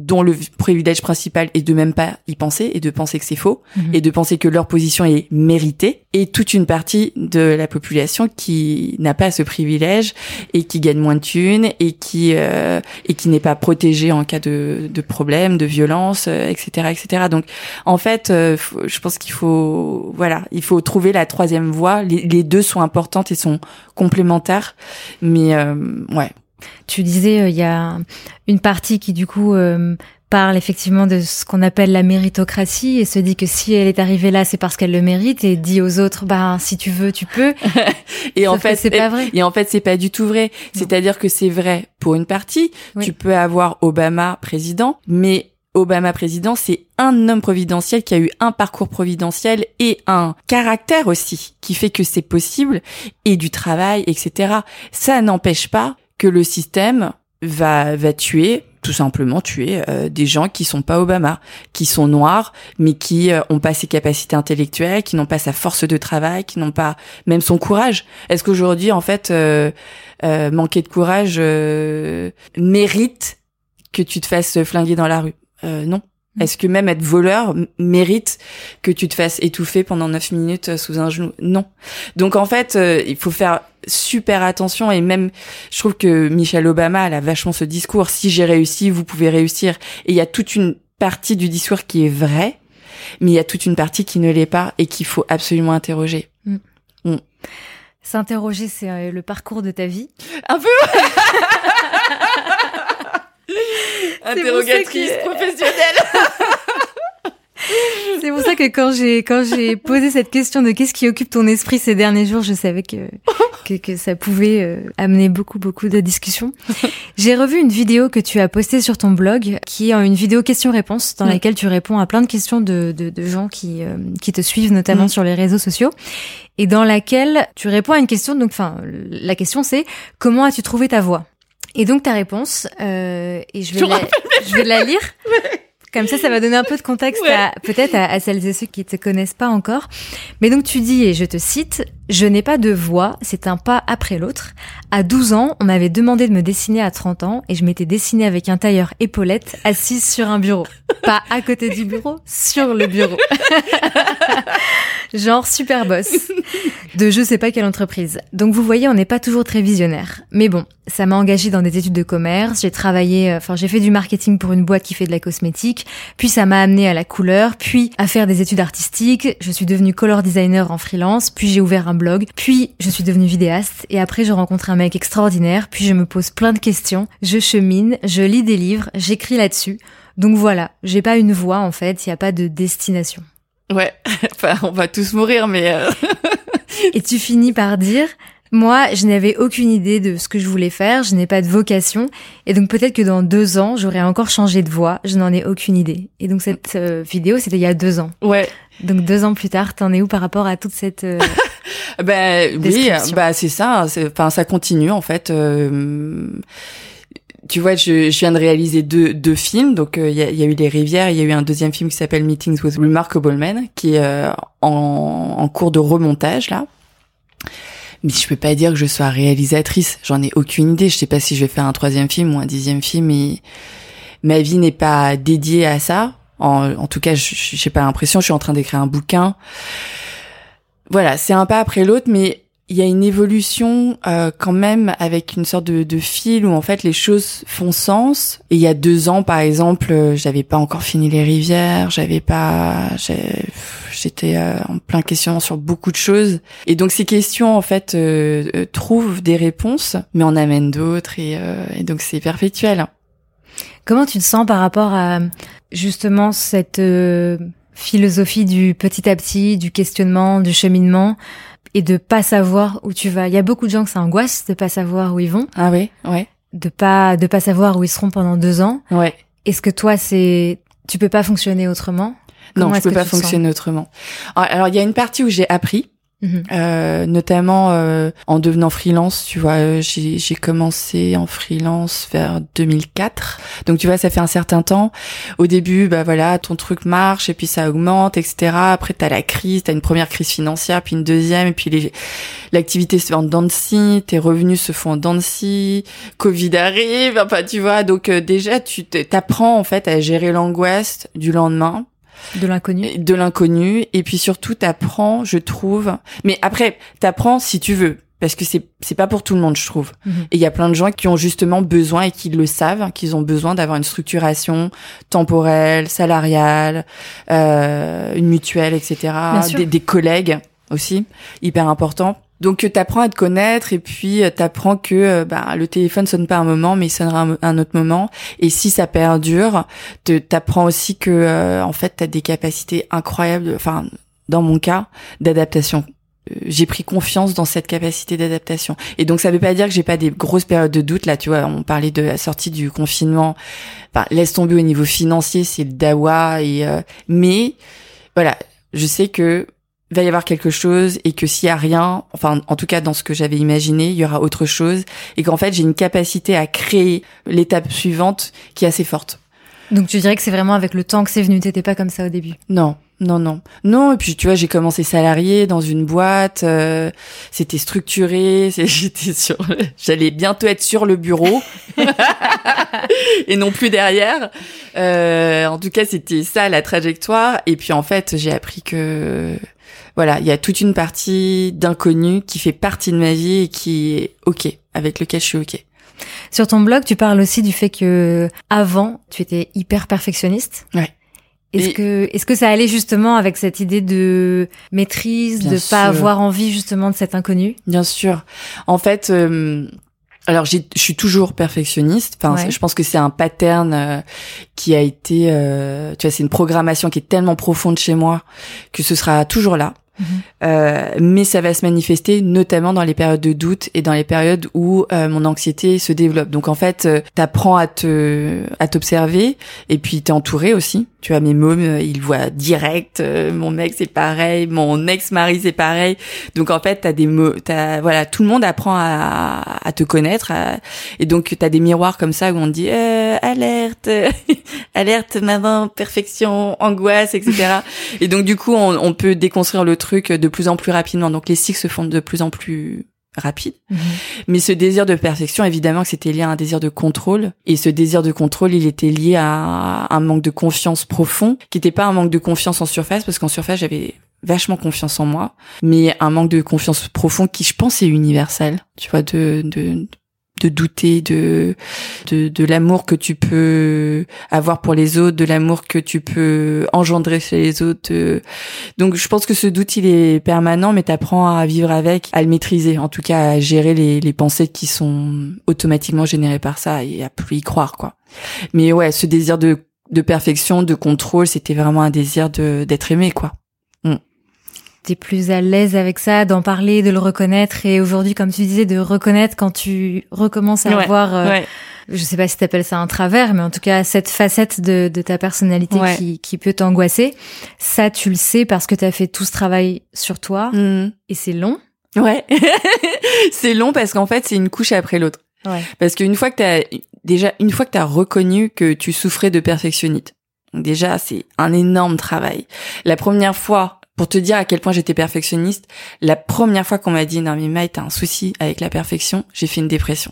[SPEAKER 2] dont le privilège principal est de même pas y penser et de penser que c'est faux
[SPEAKER 1] Mhm.
[SPEAKER 2] et de penser que leur position est méritée et toute une partie de la population qui n'a pas ce privilège et qui gagne moins de thunes et qui euh, et qui n'est pas protégée en cas de, de problème, de violence, euh, etc., etc. Donc en fait, euh, faut- je pense qu'il faut voilà, il faut trouver la troisième voie. Les, les deux sont importantes et sont complémentaires, mais euh, ouais.
[SPEAKER 1] Tu disais, euh, il y a une partie qui du coup euh, parle effectivement de ce qu'on appelle la méritocratie et se dit que si elle est arrivée là, c'est parce qu'elle le mérite et dit aux autres, bah si tu veux, tu peux.
[SPEAKER 2] Et en fait,
[SPEAKER 1] c'est pas vrai.
[SPEAKER 2] Et en fait, c'est pas du tout vrai. C'est-à-dire que c'est vrai pour une partie.
[SPEAKER 1] Oui.
[SPEAKER 2] Tu peux avoir Obama président, mais Obama président, c'est un homme providentiel qui a eu un parcours providentiel et un caractère aussi qui fait que c'est possible et du travail, etc. Ça n'empêche pas que le système va va tuer tout simplement tuer euh, des gens qui sont pas Obama, qui sont noirs, mais qui euh, ont pas ses capacités intellectuelles, qui n'ont pas sa force de travail, qui n'ont pas même son courage. Est-ce qu'aujourd'hui, en fait, euh, manquer de courage mérite que tu te fasses flinguer dans la rue? Non. Est-ce que même être voleur mérite que tu te fasses étouffer pendant neuf minutes euh, sous un genou? Non. Donc en fait, euh, il faut faire super attention et même, je trouve que Michelle Obama, elle a vachement ce discours. Si j'ai réussi, vous pouvez réussir. Et il y a toute une partie du discours qui est vraie, mais il y a toute une partie qui ne l'est pas et qu'il faut absolument interroger. Mm.
[SPEAKER 1] Mm. S'interroger, c'est euh, le parcours de ta vie.
[SPEAKER 2] Un peu. Interrogatrice professionnelle.
[SPEAKER 1] C'est pour ça que quand j'ai quand j'ai posé cette question de qu'est-ce qui occupe ton esprit ces derniers jours, je savais que que, que ça pouvait euh, amener beaucoup beaucoup de discussions. J'ai revu une vidéo que tu as postée sur ton blog, qui est une vidéo question-réponse dans laquelle tu réponds à plein de questions de de, de gens qui euh, qui te suivent notamment sur les réseaux sociaux et dans laquelle tu réponds à une question. Donc, enfin, la question c'est comment as-tu trouvé ta voix? Et donc ta réponse, euh, et je vais, la, je vais la lire. Comme ça, ça va donner un peu de contexte à peut-être à, à, celles et ceux qui te connaissent pas encore. Mais donc tu dis, et je te cite, je n'ai pas de voix, c'est un pas après l'autre. À 12 ans, on m'avait demandé de me dessiner à 30 ans et je m'étais dessinée avec un tailleur épaulette assise sur un bureau. Pas à côté du bureau, sur le bureau. Genre super boss. De je sais pas quelle entreprise. Donc vous voyez, on n'est pas toujours très visionnaire. Mais bon, ça m'a engagé dans des études de commerce, j'ai travaillé, euh, enfin j'ai fait du marketing pour une boîte qui fait de la cosmétique, puis ça m'a amené à la couleur, puis à faire des études artistiques, je suis devenue color designer en freelance, puis j'ai ouvert un blog, puis je suis devenue vidéaste, et après je rencontre un mec extraordinaire, puis je me pose plein de questions, je chemine, je lis des livres, j'écris là-dessus. Donc voilà, j'ai pas une voie en fait, il n'y a pas de destination.
[SPEAKER 2] Ouais, enfin on va tous mourir, mais... Euh,
[SPEAKER 1] et tu finis par dire, moi, je n'avais aucune idée de ce que je voulais faire, je n'ai pas de vocation, et donc peut-être que dans deux ans, j'aurais encore changé de voie, je n'en ai aucune idée. Et donc cette euh, vidéo, c'était il y a deux ans.
[SPEAKER 2] Ouais.
[SPEAKER 1] Donc deux ans plus tard, t'en es où par rapport à toute cette euh,
[SPEAKER 2] Ben oui, bah c'est ça. Enfin, ça continue en fait. Euh, tu vois, je, je, viens de réaliser deux, deux films. Donc, il y, a, y, a, eu Les Rivières. Il y a eu un deuxième film qui s'appelle Meetings with Remarkable Men, qui est en, en cours de remontage là mais je peux pas dire que je sois réalisatrice. J'en ai aucune idée. Je sais pas si je vais faire un troisième film ou un dixième film. Et ma vie n'est pas dédiée à ça. En, tout cas, j'ai pas l'impression. Je suis en train d'écrire un bouquin. Voilà, c'est un pas après l'autre, mais il y a une évolution euh, quand même avec une sorte de, de, fil où en fait les choses font sens. Et il y a deux ans, par exemple, euh, j'avais pas encore fini les rivières, j'avais pas, j'étais euh, en plein questionnement sur beaucoup de choses. Et donc ces questions en fait euh, trouvent des réponses, mais en amènent d'autres et, et donc c'est perpétuel.
[SPEAKER 1] Comment tu te sens par rapport à justement cette philosophie du petit à petit, du questionnement, du cheminement? et de pas savoir où tu vas? Il y a beaucoup de gens que ça angoisse de pas savoir où ils vont.
[SPEAKER 2] Ah oui, ouais.
[SPEAKER 1] De pas de pas savoir où ils seront pendant deux ans.
[SPEAKER 2] Ouais.
[SPEAKER 1] Est-ce que toi c'est tu peux pas fonctionner autrement?
[SPEAKER 2] Non, je peux pas fonctionner autrement. Alors il y a une partie où j'ai appris Mhm. Euh, notamment euh, en devenant freelance, tu vois, euh, j'ai commencé en freelance vers 2004. Donc tu vois, ça fait un certain temps. Au début, bah voilà, ton truc marche et puis ça augmente, etc. Après, t'as la crise, t'as une première crise financière, puis une deuxième, et puis l'activité se fait en dents tes revenus se font en dents Covid arrive, enfin tu vois. Donc déjà, tu t'apprends en fait à gérer l'angoisse du lendemain
[SPEAKER 1] de l'inconnu.
[SPEAKER 2] De l'inconnu. Et puis surtout, t'apprends, je trouve. Mais après, t'apprends si tu veux. Parce que c'est c'est pas pour tout le monde, je trouve. Mhm. Et il y a plein de gens qui ont justement besoin et qui le savent, qu'ils ont besoin d'avoir une structuration temporelle, salariale, euh, une mutuelle, etc. Des, des collègues aussi, hyper important. Donc euh, t'apprends à te connaître et puis euh, t'apprends que euh, bah, le téléphone sonne pas un moment mais il sonnera un, autre moment et si ça perdure, t'apprends aussi que en fait t'as des capacités incroyables, enfin dans mon cas d'adaptation j'ai pris confiance dans cette capacité d'adaptation. Et donc ça veut pas dire que j'ai pas des grosses périodes de doute. Là, tu vois, on parlait de la sortie du confinement. Enfin, laisse tomber au niveau financier, c'est le dawa. Et euh, mais voilà, je sais que va y avoir quelque chose et que s'il y a rien, enfin en tout cas dans ce que j'avais imaginé, il y aura autre chose et qu'en fait j'ai une capacité à créer l'étape suivante qui est assez forte.
[SPEAKER 1] Donc tu dirais que c'est vraiment avec le temps que c'est venu, t'étais pas comme ça au début?
[SPEAKER 2] Non, non, non. Non, et puis tu vois, j'ai commencé salarié dans une boîte, euh, c'était structuré, j'étais sur j'allais bientôt être sur le bureau et non plus derrière. Euh, en tout cas, c'était ça la trajectoire et puis en fait, j'ai appris que voilà, il y a toute une partie d'inconnu qui fait partie de ma vie et qui est OK, avec lequel je suis OK.
[SPEAKER 1] Sur ton blog, tu parles aussi du fait que avant, tu étais hyper perfectionniste.
[SPEAKER 2] Ouais.
[SPEAKER 1] Est-ce que est-ce que ça allait justement avec cette idée de maîtrise, de pas avoir envie justement de cet inconnu?
[SPEAKER 2] Bien sûr. En fait, euh, alors je suis toujours perfectionniste. Enfin, je pense que c'est un pattern euh, qui a été, euh, tu vois, c'est une programmation qui est tellement profonde chez moi que ce sera toujours là. Mhm. Euh, mais ça va se manifester notamment dans les périodes de doute et dans les périodes où euh, mon anxiété se développe. Donc en fait, euh, t'apprends à te à t'observer et puis t'es entouré aussi. Tu vois mes mômes, ils voient direct. mon mec c'est pareil, mon ex-mari c'est pareil. Donc en fait, t'as des mots, t'as voilà, tout le monde apprend à, à te connaître et donc t'as des miroirs comme ça où on dit alerte, alerte, maman, perfection, angoisse, etc. et donc du coup, on, on peut déconstruire le truc de plus en plus rapidement. Donc les cycles se font de plus en plus rapides. Mhm. Mais ce désir de perfection, évidemment que c'était lié à un désir de contrôle. Et ce désir de contrôle, il était lié à un manque de confiance profond, qui n'était pas un manque de confiance en surface, parce qu'en surface, j'avais vachement confiance en moi, mais un manque de confiance profond qui, je pense, est universel. Tu vois, de, de, de douter de de, de l'amour que tu peux avoir pour les autres, de l'amour que tu peux engendrer chez les autres. Donc je pense que ce doute il est permanent, mais t'apprends à vivre avec, à le maîtriser, en tout cas à gérer les, les pensées qui sont automatiquement générées par ça et à plus y croire quoi. Mais ouais, ce désir de de perfection, de contrôle, c'était vraiment un désir de d'être aimé quoi
[SPEAKER 1] t'es plus à l'aise avec ça, d'en parler, de le reconnaître et aujourd'hui, comme tu disais, de reconnaître quand tu recommences à avoir, euh, je sais pas si t'appelles ça un travers, mais en tout cas cette facette de, de ta personnalité qui, qui peut t'angoisser. Ça, tu le sais parce que t'as fait tout ce travail sur toi mmh. et c'est long.
[SPEAKER 2] Ouais, c'est long parce qu'en fait c'est une couche après l'autre. Ouais. Parce qu'une fois que t'as déjà une fois que t'as reconnu que tu souffrais de perfectionnite, déjà c'est un énorme travail. La première fois pour te dire à quel point j'étais perfectionniste, la première fois qu'on m'a dit non mais Maï t'as un souci avec la perfection, j'ai fait une dépression.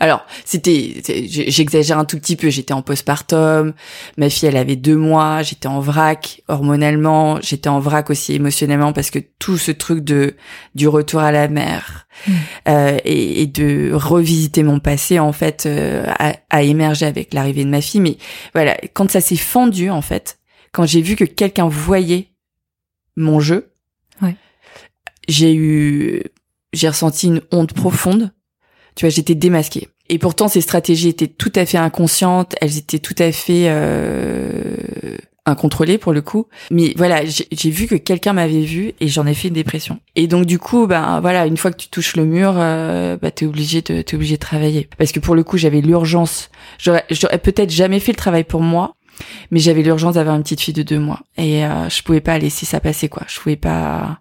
[SPEAKER 2] Alors, c'était, j'exagère un tout petit peu. J'étais en postpartum, ma fille elle avait deux mois, j'étais en vrac hormonalement, j'étais en vrac aussi émotionnellement parce que tout ce truc de du retour à la mer mmh. euh, et, de revisiter mon passé en fait euh, a, a émergé avec l'arrivée de ma fille. Mais voilà, quand ça s'est fendu en fait, quand j'ai vu que quelqu'un voyait mon jeu. J'ai eu, j'ai ressenti une honte profonde. Tu vois, j'étais démasquée. Et pourtant, ces stratégies étaient tout à fait inconscientes. Elles étaient tout à fait euh, incontrôlées pour le coup. Mais voilà, j'ai vu que quelqu'un m'avait vu et j'en ai fait une dépression. Et donc du coup, ben voilà, une fois que tu touches le mur, euh, bah, t'es obligé de t'es obligé de travailler. Parce que pour le coup, j'avais l'urgence. J'aurais peut-être jamais fait le travail pour moi, mais j'avais l'urgence d'avoir une petite fille de deux mois et euh, je pouvais pas laisser ça passer quoi. Je pouvais pas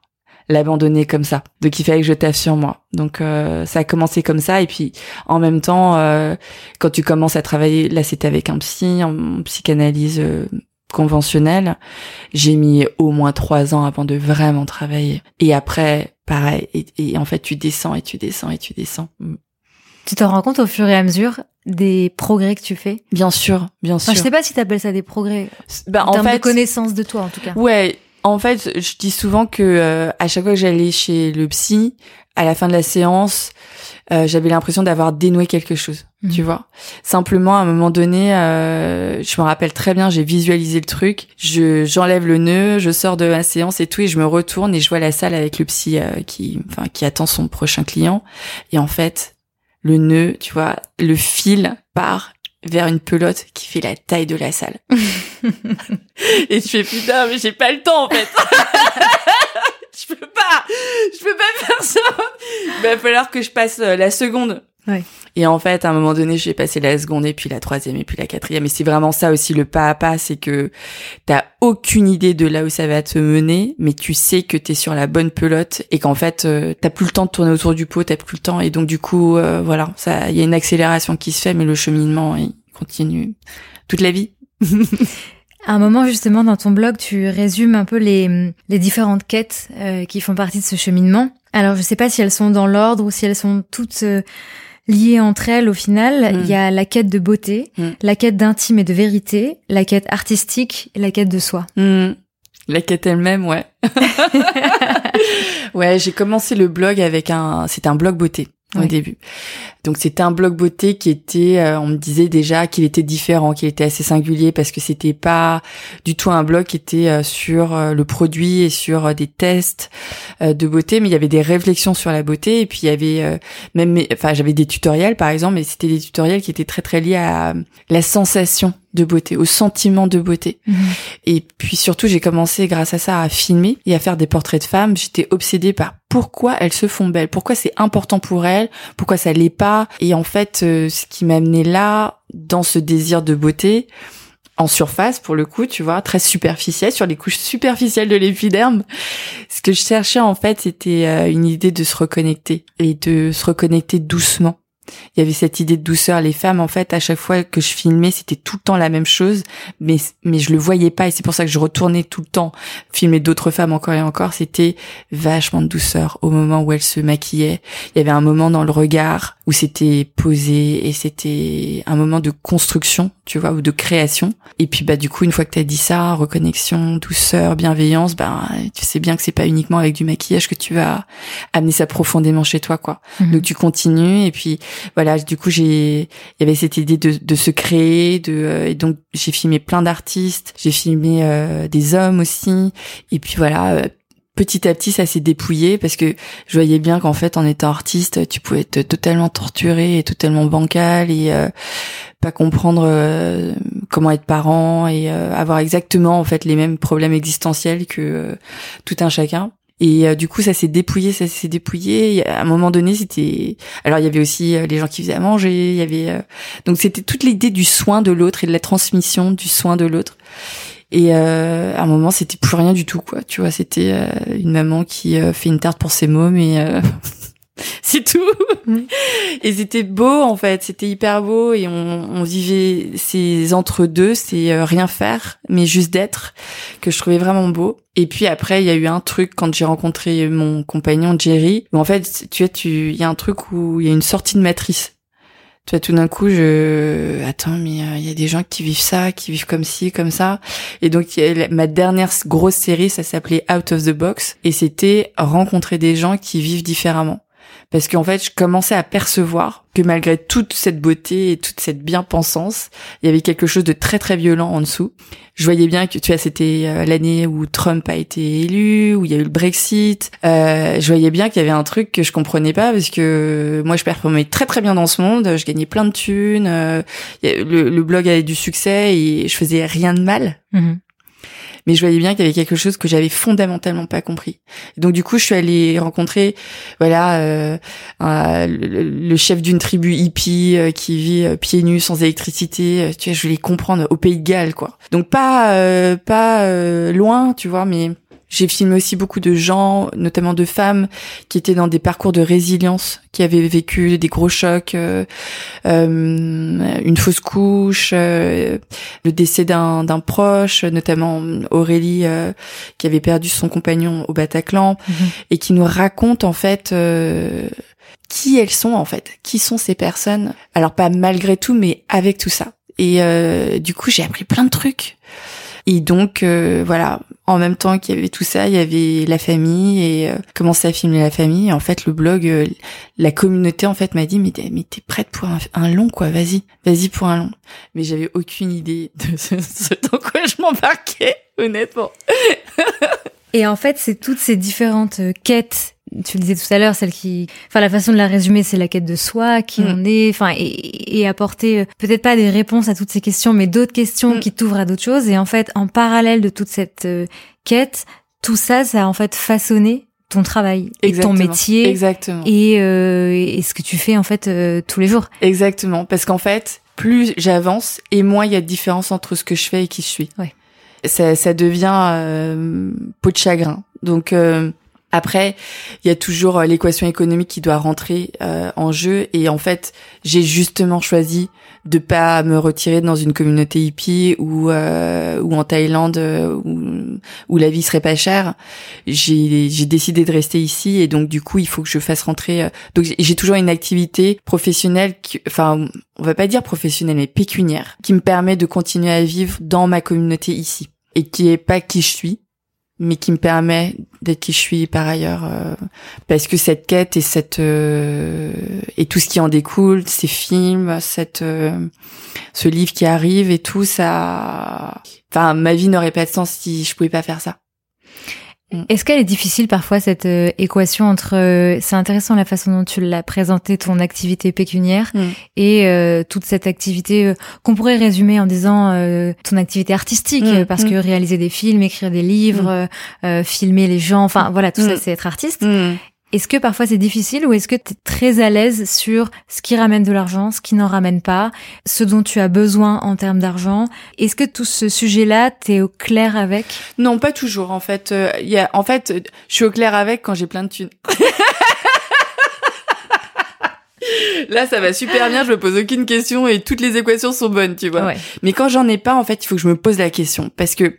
[SPEAKER 2] l'abandonner comme ça. Donc il fallait que je taffe sur moi. Donc euh, ça a commencé comme ça et puis en même temps euh, quand tu commences à travailler là c'était avec un psy en psychanalyse euh, conventionnelle, j'ai mis au moins trois ans avant de vraiment travailler. Et après pareil et, et en fait tu descends et tu descends et tu descends.
[SPEAKER 1] Tu te rends compte au fur et à mesure des progrès que tu fais?
[SPEAKER 2] Bien sûr, bien sûr.
[SPEAKER 1] je sais pas si tu appelles ça des progrès. Ben, en, termes de connaissance de toi, en tout cas.
[SPEAKER 2] Ouais, en fait, je dis souvent que euh, à chaque fois que j'allais chez le psy, à la fin de la séance, euh, j'avais l'impression d'avoir dénoué quelque chose. Mhm. Tu vois Simplement, à un moment donné, euh, je me rappelle très bien, j'ai visualisé le truc. Je j'enlève le nœud, je sors de la séance et tout, et je me retourne et je vois la salle avec le psy qui, enfin, qui attend son prochain client. Et en fait, le nœud, tu vois, le fil part vers une pelote qui fait la taille de la salle. et je fais putain, mais j'ai pas le temps en fait. je peux pas je peux pas faire ça. Il va falloir que je passe euh, la seconde.
[SPEAKER 1] Ouais.
[SPEAKER 2] Et en fait, à un moment donné, j'ai passé la seconde et puis la troisième et puis la quatrième. Et c'est vraiment ça aussi le pas à pas, c'est que t'as aucune idée de là où ça va te mener, mais tu sais que t'es sur la bonne pelote et qu'en fait, euh, t'as plus le temps de tourner autour du pot, t'as plus le temps. Et donc du coup, euh, voilà, ça, il y a une accélération qui se fait, mais le cheminement, il continue toute la vie.
[SPEAKER 1] À un moment justement dans ton blog, tu résumes un peu les, les différentes quêtes euh, qui font partie de ce cheminement. Alors je sais pas si elles sont dans l'ordre ou si elles sont toutes euh, liées entre elles au final.
[SPEAKER 2] Mm.
[SPEAKER 1] Il y a la quête de beauté,
[SPEAKER 2] Mm.
[SPEAKER 1] la quête d'intime et de vérité, la quête artistique et la quête de soi.
[SPEAKER 2] Hmm. La quête elle-même, ouais. ouais, j'ai commencé le blog avec un, c'était un blog beauté au début. Donc c'était un blog beauté qui était, euh, on me disait déjà qu'il était différent, qu'il était assez singulier parce que c'était pas du tout un blog qui était euh, sur euh, le produit et sur des tests euh, de beauté, mais il y avait des réflexions sur la beauté et puis il y avait euh, même, mes- enfin j'avais des tutoriels par exemple, mais c'était des tutoriels qui étaient très très liés à la sensation de beauté, au sentiment de beauté. Et puis surtout, j'ai commencé grâce à ça à filmer et à faire des portraits de femmes. J'étais obsédée par pourquoi elles se font belles, pourquoi c'est important pour elles, pourquoi ça l'est pas. Et en fait, euh, ce qui m'a amené là, dans ce désir de beauté, en surface pour le coup, tu vois, très superficielle, sur les couches superficielles de l'épiderme. Ce que je cherchais en fait, c'était euh, une idée de se reconnecter et de se reconnecter doucement. Il y avait cette idée de douceur. Les femmes, en fait, à chaque fois que je filmais, c'était tout le temps la même chose, mais mais je le voyais pas et c'est pour ça que je retournais tout le temps filmer d'autres femmes encore et encore. C'était vachement de douceur au moment où elles se maquillaient. Il y avait un moment dans le regard où c'était posé et c'était un moment de construction, tu vois, ou de création. Et puis bah du coup, une fois que t'as dit ça, reconnexion, douceur, bienveillance, ben tu sais bien que c'est pas uniquement avec du maquillage que tu vas amener ça profondément chez toi, quoi.
[SPEAKER 1] Mhm.
[SPEAKER 2] Donc tu continues et puis voilà, du coup j'ai il y avait cette idée de, de se créer, de euh, et donc j'ai filmé plein d'artistes, j'ai filmé euh, des hommes aussi et puis voilà. Petit à petit, ça s'est dépouillé parce que je voyais bien qu'en fait, en étant artiste, tu pouvais être totalement torturé et totalement bancal et euh, pas comprendre euh, comment être parent et euh, avoir exactement en fait les mêmes problèmes existentiels que euh, tout un chacun. Et euh, du coup, ça s'est dépouillé, ça s'est dépouillé. À un moment donné, c'était. Alors, il y avait aussi les gens qui faisaient à manger. Il y avait donc c'était toute l'idée du soin de l'autre et de la transmission du soin de l'autre. Et euh, à un moment, c'était plus rien du tout, quoi. Tu vois, c'était euh, une maman qui euh, fait une tarte pour ses mômes et euh, c'est tout. Et c'était beau, en fait. C'était hyper beau et on, on vivait ces entre-deux, c'est euh, rien faire, mais juste d'être, que je trouvais vraiment beau. Et puis après, il y a eu un truc quand j'ai rencontré mon compagnon Jerry, où en fait, tu vois, tu, il y a un truc où il y a une sortie de matrice. Tu vois, tout d'un coup, je, attends, mais euh, il y a des gens qui vivent ça, qui vivent comme ci, comme ça. Et donc, ma dernière grosse série, ça s'appelait Out of the Box. Et c'était rencontrer des gens qui vivent différemment. Parce qu'en fait, je commençais à percevoir que malgré toute cette beauté et toute cette bien-pensance, il y avait quelque chose de très très violent en dessous. Je voyais bien que, tu vois, c'était euh, l'année où Trump a été élu, où il y a eu le Brexit. Euh, je voyais bien qu'il y avait un truc que je comprenais pas parce que moi, je performais très très bien dans ce monde. Je gagnais plein de thunes. euh, le blog avait du succès et je faisais rien de mal
[SPEAKER 1] Mhm.
[SPEAKER 2] Mais je voyais bien qu'il y avait quelque chose que j'avais fondamentalement pas compris. Donc du coup, je suis allée rencontrer, voilà, euh, le, chef d'une tribu hippie euh, qui vit euh, pieds nus sans électricité. tu vois, je voulais comprendre au Pays de Galles, quoi. Donc pas pas loin, tu vois, mais j'ai filmé aussi beaucoup de gens, notamment de femmes, qui étaient dans des parcours de résilience, qui avaient vécu des gros chocs, euh, euh, une fausse couche, euh, le décès d'un proche, notamment Aurélie, euh, qui avait perdu son compagnon au Bataclan,
[SPEAKER 1] Mhm.
[SPEAKER 2] et qui nous raconte en fait qui elles sont en fait, qui sont ces personnes? Alors pas malgré tout, mais avec tout ça. Et du coup, j'ai appris plein de trucs. Et donc euh, voilà, en même temps qu'il y avait tout ça, il y avait la famille et euh, commencer à filmer la famille. En fait, le blog, euh, la communauté en fait m'a dit mais t'es, prête pour un, long quoi, vas-y, vas-y pour un long. Mais j'avais aucune idée de ce, ce dans quoi je m'embarquais, honnêtement.
[SPEAKER 1] Et en fait, c'est toutes ces différentes quêtes. Tu le disais tout à l'heure, celle qui, enfin, la façon de la résumer, c'est la quête de soi, qui
[SPEAKER 2] Mm.
[SPEAKER 1] on est, enfin, et, et apporter euh, peut-être pas des réponses à toutes ces questions, mais d'autres questions
[SPEAKER 2] Mm.
[SPEAKER 1] qui t'ouvrent à d'autres choses. Et en fait, en parallèle de toute cette euh, quête, tout ça, ça a en fait façonné ton travail et ton métier
[SPEAKER 2] Exactement.
[SPEAKER 1] Et, euh, et ce que tu fais en fait euh, tous les jours.
[SPEAKER 2] Exactement, parce qu'en fait, plus j'avance et moins il y a de différence entre ce que je fais et qui je suis.
[SPEAKER 1] Ouais.
[SPEAKER 2] Ça, ça devient euh, peau de chagrin. Donc euh, après, il y a toujours l'équation économique qui doit rentrer en jeu et en fait, j'ai justement choisi de pas me retirer dans une communauté hippie ou euh, ou en Thaïlande euh, où, où la vie serait pas chère. J'ai j'ai décidé de rester ici et donc du coup il faut que je fasse rentrer. Euh, donc j'ai toujours une activité professionnelle, qui, enfin on va pas dire professionnelle mais pécuniaire, qui me permet de continuer à vivre dans ma communauté ici et qui est pas qui je suis mais qui me permet d'être qui je suis par ailleurs euh, parce que cette quête et cette euh, et tout ce qui en découle ces films cette euh, ce livre qui arrive et tout ça enfin ma vie n'aurait pas de sens si je pouvais pas faire ça.
[SPEAKER 1] Est-ce qu'elle est difficile parfois cette euh, équation entre euh, c'est intéressant la façon dont tu l'as présenté ton activité pécuniaire mm. et euh, toute cette activité qu'on pourrait résumer en disant ton activité artistique mm. parce que réaliser des films, écrire des livres, filmer les gens, enfin voilà tout ça c'est être artiste est-ce que parfois c'est difficile ou est-ce que tu es très à l'aise sur ce qui ramène de l'argent, ce qui n'en ramène pas, ce dont tu as besoin en termes d'argent? Est-ce que tout ce sujet-là, tu es au clair avec?
[SPEAKER 2] Non, pas toujours en fait. Euh, y a, en fait, je suis au clair avec quand j'ai plein de thunes. Là, ça va super bien, je me pose aucune question et toutes les équations sont bonnes, tu vois. Mais quand j'en ai pas, en fait, il faut que je me pose la question. Parce que,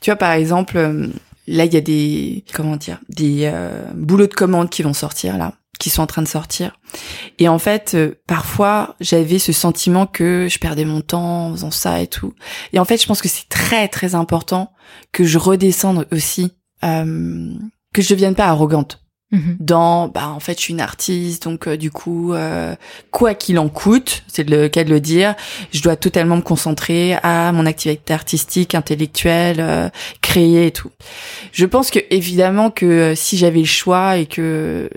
[SPEAKER 2] tu vois, par exemple, euh, Là, il y a des comment dire, des euh, boulots de commande qui vont sortir là, qui sont en train de sortir. Et en fait, euh, parfois, j'avais ce sentiment que je perdais mon temps en faisant ça et tout. Et en fait, je pense que c'est très très important que je redescende aussi, euh, que je devienne pas arrogante. Mhm. dans bah en fait je suis une artiste donc euh, du coup euh, quoi qu'il en coûte c'est le cas de le dire je dois totalement me concentrer à mon activité artistique intellectuelle euh, créer et tout je pense que évidemment que si j'avais le choix et que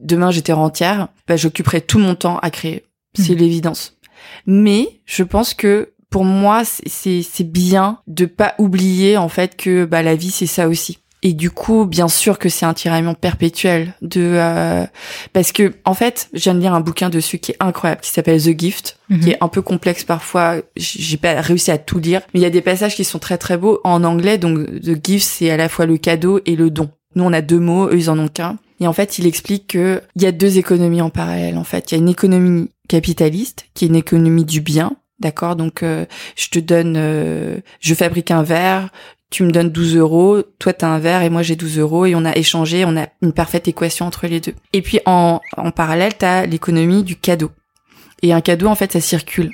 [SPEAKER 2] demain j'étais rentière bah j'occuperais tout mon temps à créer c'est mhm. l'évidence mais je pense que pour moi c'est c'est bien de pas oublier en fait que bah la vie c'est ça aussi et du coup, bien sûr que c'est un tiraillement perpétuel de euh, parce que en fait, je viens de lire un bouquin dessus qui est incroyable, qui s'appelle The Gift, qui mhm. est un peu complexe parfois. J'ai pas réussi à tout lire, mais il y a des passages qui sont très très beaux en anglais. Donc The Gift, c'est à la fois le cadeau et le don. Nous, on a deux mots, eux, ils en ont qu'un. Et en fait, il explique que il y a deux économies en parallèle. En fait, il y a une économie capitaliste qui est une économie du bien, D'accord, donc euh, je te donne, euh, je fabrique un verre, tu me donnes 12 euros, toi t'as un verre et moi j'ai 12 euros et on a échangé, on a une parfaite équation entre les deux. Et puis en, en parallèle, t'as l'économie du cadeau. Et un cadeau, en fait, ça circule.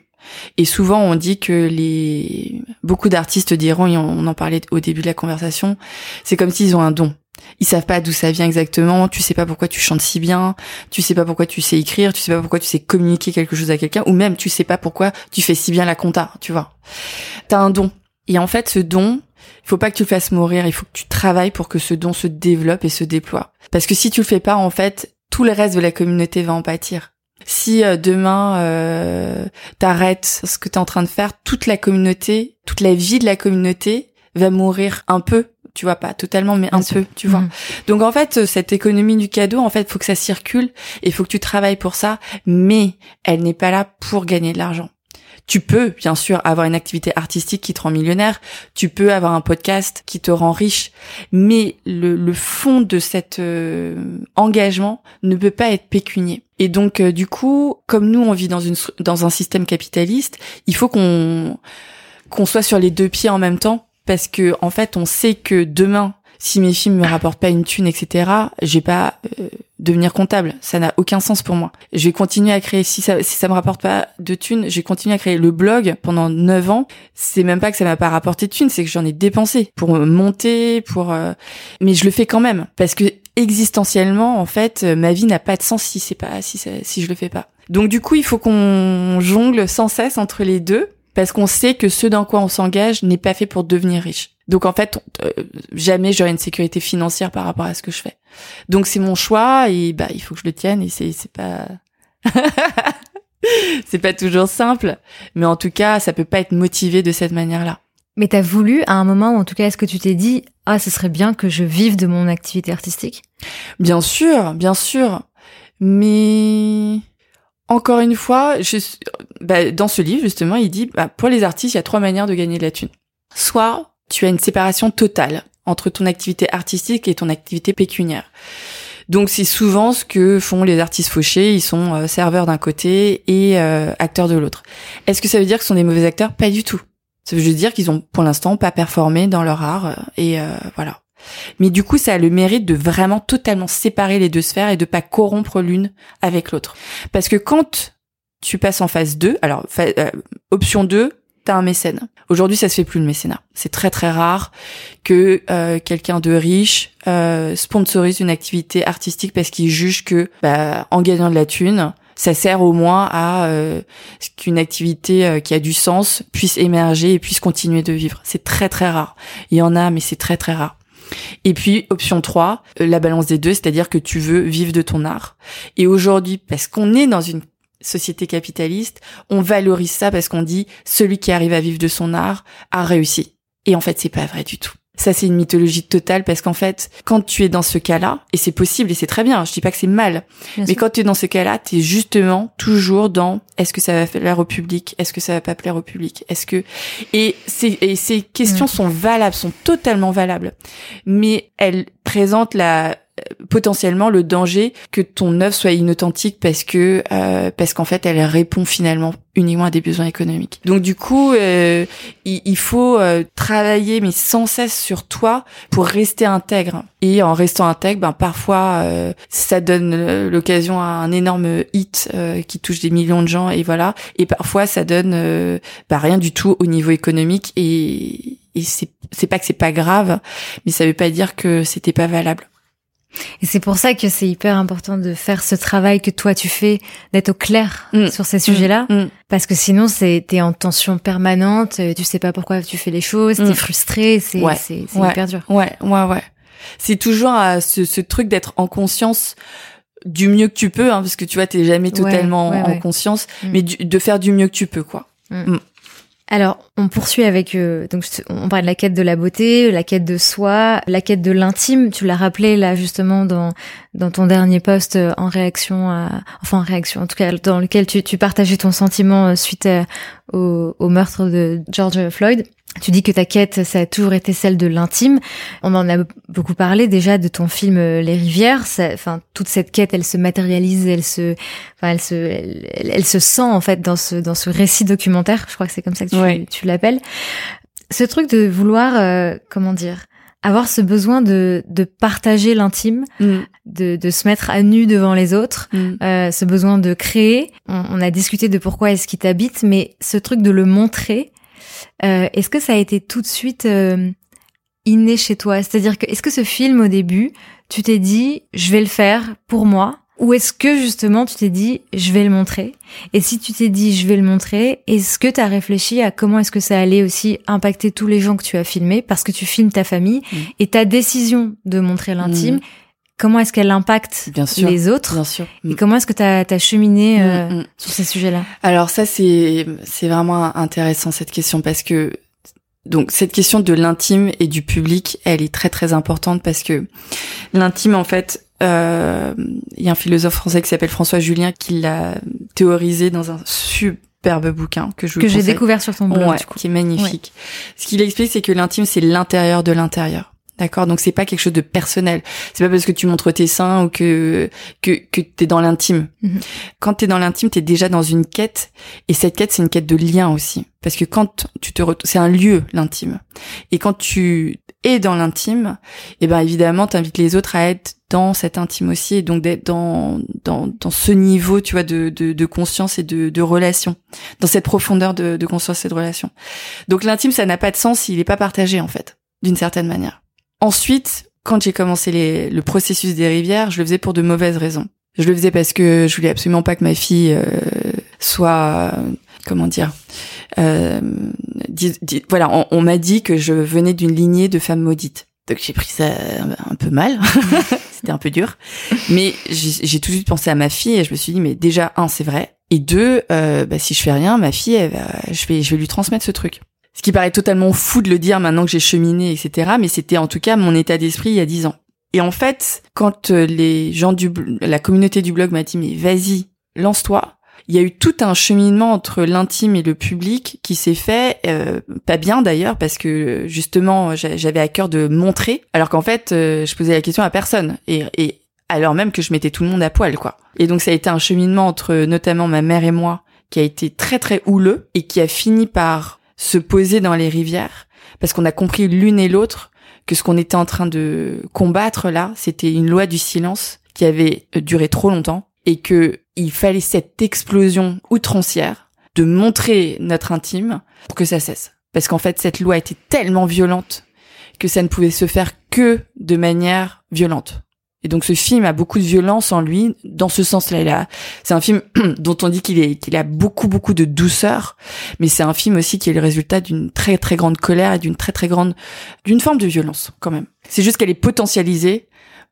[SPEAKER 2] Et souvent, on dit que les beaucoup d'artistes diront, et on en parlait au début de la conversation, c'est comme s'ils ont un don. Ils savent pas d'où ça vient exactement, tu sais pas pourquoi tu chantes si bien, tu sais pas pourquoi tu sais écrire, tu sais pas pourquoi tu sais communiquer quelque chose à quelqu'un, ou même tu sais pas pourquoi tu fais si bien la compta, tu vois. T'as un don. Et en fait, ce don, faut pas que tu le fasses mourir, il faut que tu travailles pour que ce don se développe et se déploie. Parce que si tu le fais pas, en fait, tout le reste de la communauté va en pâtir. Si euh, demain euh, t'arrêtes ce que tu es en train de faire, toute la communauté, toute la vie de la communauté va mourir un peu. Tu vois pas totalement, mais un peu, tu vois. Mhm. Donc en fait, cette économie du cadeau, en fait, faut que ça circule et faut que tu travailles pour ça, mais elle n'est pas là pour gagner de l'argent. Tu peux, bien sûr, avoir une activité artistique qui te rend millionnaire. Tu peux avoir un podcast qui te rend riche. Mais le, fond de cet euh, engagement ne peut pas être pécunier. Et donc, euh, du coup, comme nous, on vit dans une dans un système capitaliste, il faut qu'on qu'on soit sur les deux pieds en même temps parce que en fait, on sait que demain, si mes films me rapportent pas une thune, etc., j'ai pas euh, devenir comptable. Ça n'a aucun sens pour moi. Je vais continuer à créer. Si ça, si ça me rapporte pas de thunes, je vais continuer à créer le blog pendant neuf ans. C'est même pas que ça m'a pas rapporté de thunes, c'est que j'en ai dépensé pour monter, pour. Euh, mais je le fais quand même parce que existentiellement, en fait, ma vie n'a pas de sens si c'est pas si si je le fais pas. Donc du coup, il faut qu'on jongle sans cesse entre les deux parce qu'on sait que ce dans quoi on s'engage n'est pas fait pour devenir riche. Donc en fait, euh, jamais j'aurai une sécurité financière par rapport à ce que je fais. Donc c'est mon choix et bah il faut que je le tienne et c'est c'est pas c'est pas toujours simple, mais en tout cas, ça peut pas être motivé de cette manière-là.
[SPEAKER 1] Mais t'as voulu à un moment, ou en tout cas, est-ce que tu t'es dit, ah, ce serait bien que je vive de mon activité artistique?
[SPEAKER 2] Bien sûr, bien sûr. Mais encore une fois, bah, dans ce livre, justement, il dit, bah, pour les artistes, il y a trois manières de gagner de la thune. Soit tu as une séparation totale entre ton activité artistique et ton activité pécuniaire. Donc c'est souvent ce que font les artistes fauchés, ils sont euh, serveurs d'un côté et euh, acteurs de l'autre. Est-ce que ça veut dire que ce sont des mauvais acteurs? Pas du tout. Ça veut juste dire qu'ils ont pour l'instant pas performé dans leur art euh, et voilà. Mais du coup, ça a le mérite de vraiment totalement séparer les deux sphères et de pas corrompre l'une avec l'autre. Parce que quand tu passes en phase 2, alors option 2, t'as un mécène. Aujourd'hui, ça se fait plus le mécénat. C'est très très rare que euh, quelqu'un de riche euh, sponsorise une activité artistique parce qu'il juge que bah, en gagnant de la thune, ça sert au moins à euh, qu'une activité euh, qui a du sens puisse émerger et puisse continuer de vivre. C'est très très rare. Il y en a, mais c'est très très rare. Et puis, option 3, la balance des deux, c'est-à-dire que tu veux vivre de ton art. Et aujourd'hui, parce qu'on est dans une société capitaliste, on valorise ça parce qu'on dit celui qui arrive à vivre de son art a réussi. Et en fait, c'est pas vrai du tout. Ça, c'est une mythologie totale parce qu'en fait, quand tu es dans ce cas-là, et c'est possible et c'est très bien, je dis pas que c'est mal, mais quand tu es dans ce cas-là, tu es justement toujours dans est-ce que ça va plaire au public, est-ce que ça va pas plaire au public, est-ce que et ces et ces questions sont valables, sont totalement valables, mais elles présentent la potentiellement le danger que ton œuvre soit inauthentique parce que euh, parce qu'en fait elle répond finalement uniquement à des besoins économiques. Donc du coup, euh, il, faut euh, travailler mais sans cesse sur toi pour rester intègre. Et en restant intègre, ben parfois ça donne l'occasion à un énorme hit qui touche des millions de gens et voilà. Et parfois ça donne ben, rien du tout au niveau économique et et c'est pas que c'est pas grave, mais ça veut pas dire que c'était pas valable.
[SPEAKER 1] Et c'est pour ça que c'est hyper important de faire ce travail que toi tu fais, d'être au clair mm. sur ces sujets-là, mm. Mm. parce que sinon c'est t'es en tension permanente, euh, tu sais pas pourquoi tu fais les choses, t'es frustré, c'est c'est hyper dur.
[SPEAKER 2] Ouais, ouais, ouais. C'est toujours ce, ce truc d'être en conscience du mieux que tu peux, hein, parce que tu vois t'es jamais totalement en conscience, mais de faire du mieux que tu peux, quoi.
[SPEAKER 1] Alors, on poursuit avec euh, donc on parle de la quête de la beauté, la quête de soi, la quête de l'intime. Tu l'as rappelé là justement dans dans ton dernier post euh, en réaction à enfin en réaction en tout cas dans lequel tu, tu partageais ton sentiment euh, suite au, au meurtre de George Floyd. Tu dis que ta quête, ça a toujours été celle de l'intime. On en a beaucoup parlé déjà de ton film euh, Les Rivières. Enfin, toute cette quête, elle se matérialise, elle se, enfin, elle se, elle, se sent en fait dans ce dans ce récit documentaire. Je crois que c'est comme ça que tu, tu l'appelles. Ce truc de vouloir, euh, comment dire, avoir ce besoin de, de partager l'intime, mm. de, de se mettre à nu devant les autres, mm. euh, ce besoin de créer. On, on a discuté de pourquoi est-ce qu'il t'habite, mais ce truc de le montrer, euh, est-ce que ça a été tout de suite euh, inné chez toi? C'est-à-dire que est-ce que ce film au début, tu t'es dit je vais le faire pour moi? Ou est-ce que justement tu t'es dit je vais le montrer? Et si tu t'es dit je vais le montrer, est-ce que tu as réfléchi à comment est-ce que ça allait aussi impacter tous les gens que tu as filmés? Parce que tu filmes ta famille mmh. et ta décision de montrer l'intime mmh comment est-ce qu'elle impacte les autres
[SPEAKER 2] bien sûr.
[SPEAKER 1] et comment est-ce que tu as, cheminé mm, euh, mm. sur ces sujets-là?
[SPEAKER 2] Alors ça c'est c'est vraiment intéressant cette question parce que donc cette question de l'intime et du public, elle est très très importante parce que l'intime en fait, euh, il y a un philosophe français qui s'appelle François Julien qui l'a théorisé dans un superbe bouquin que je
[SPEAKER 1] que j'ai découvert sur ton blog
[SPEAKER 2] qui est magnifique. Ce qu'il explique c'est que l'intime c'est l'intérieur de l'intérieur. D'accord, donc c'est pas quelque chose de personnel. C'est pas parce que tu montres tes seins ou que que que t'es dans l'intime. Mhm. Quand t'es dans l'intime, t'es déjà dans une quête, et cette quête c'est une quête de lien aussi, parce que quand tu te c'est un lieu l'intime, et quand tu es dans l'intime, et eh ben évidemment t'invites les autres à être dans cet intime aussi, et donc d'être dans dans dans ce niveau, tu vois, de de, de conscience et de de relation, dans cette profondeur de de conscience et de relation. Donc l'intime ça n'a pas de sens s'il est pas partagé en fait, d'une certaine manière. Ensuite, quand j'ai commencé le processus des rivières, je le faisais pour de mauvaises raisons. Je le faisais parce que je voulais absolument pas que ma fille euh, soit, comment dire, euh, voilà, on, m'a dit que je venais d'une lignée de femmes maudites. Donc j'ai pris ça un, peu mal, c'était un peu dur, mais j'ai tout de suite pensé à ma fille et je me suis dit mais déjà un c'est vrai et deux euh, bah, si je fais rien ma fille je vais je vais lui transmettre ce truc. Ce qui paraît totalement fou de le dire maintenant que j'ai cheminé, etc. Mais c'était en tout cas mon état d'esprit il y a dix ans. Et en fait, quand euh, les gens du, la communauté du blog m'a dit mais vas-y, lance-toi, il y a eu tout un cheminement entre l'intime et le public qui s'est fait euh, pas bien d'ailleurs parce que justement j'avais à cœur de montrer alors qu'en fait euh, je posais la question à personne et, et alors même que je mettais tout le monde à poil quoi. Et donc ça a été un cheminement entre notamment ma mère et moi qui a été très très houleux et qui a fini par se poser dans les rivières parce qu'on a compris l'une et l'autre que ce qu'on était en train de combattre là, c'était une loi du silence qui avait duré trop longtemps et que il fallait cette explosion outrancière de montrer notre intime pour que ça cesse. Parce qu'en fait, cette loi était tellement violente que ça ne pouvait se faire que de manière violente. Et donc ce film a beaucoup de violence en lui, dans ce sens-là. C'est un film dont on dit qu'il a beaucoup beaucoup de douceur, mais c'est un film aussi qui est le résultat d'une très très grande colère et d'une très très grande d'une forme de violence quand même. C'est juste qu'elle est potentialisée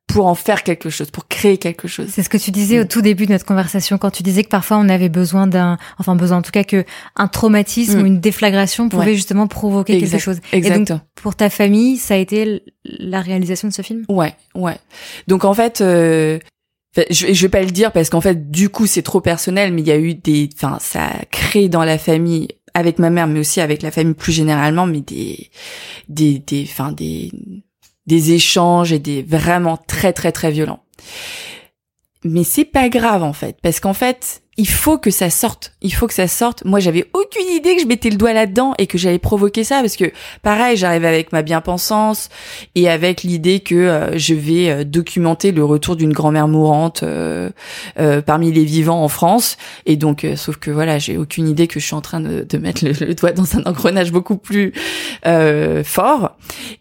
[SPEAKER 2] pour en faire quelque chose, pour créer quelque chose.
[SPEAKER 1] C'est ce que tu disais au mm. tout début de notre conversation quand tu disais que parfois on avait besoin d'un, enfin besoin en tout cas que un traumatisme mm. ou une déflagration pouvait justement provoquer quelque chose.
[SPEAKER 2] Exact.
[SPEAKER 1] Et donc pour ta famille, ça a été la réalisation de ce film?
[SPEAKER 2] Ouais, ouais. Donc en fait. Euh... Je, je vais pas le dire parce qu'en fait, du coup, c'est trop personnel, mais il y a eu des, enfin, ça a créé dans la famille avec ma mère, mais aussi avec la famille plus généralement, mais des, des, des, enfin, des, des échanges et des vraiment très très très violents. Mais c'est pas grave en fait, parce qu'en fait, il faut que ça sorte. Il faut que ça sorte. Moi, j'avais aucune idée que je mettais le doigt là-dedans et que j'allais provoquer ça parce que, pareil, j'arrive avec ma bien-pensance et avec l'idée que euh, je vais euh, documenter le retour d'une grand-mère mourante euh, parmi les vivants en France. Et donc, sauf que voilà, j'ai aucune idée que je suis en train de, de mettre le, le, doigt dans un engrenage beaucoup plus fort.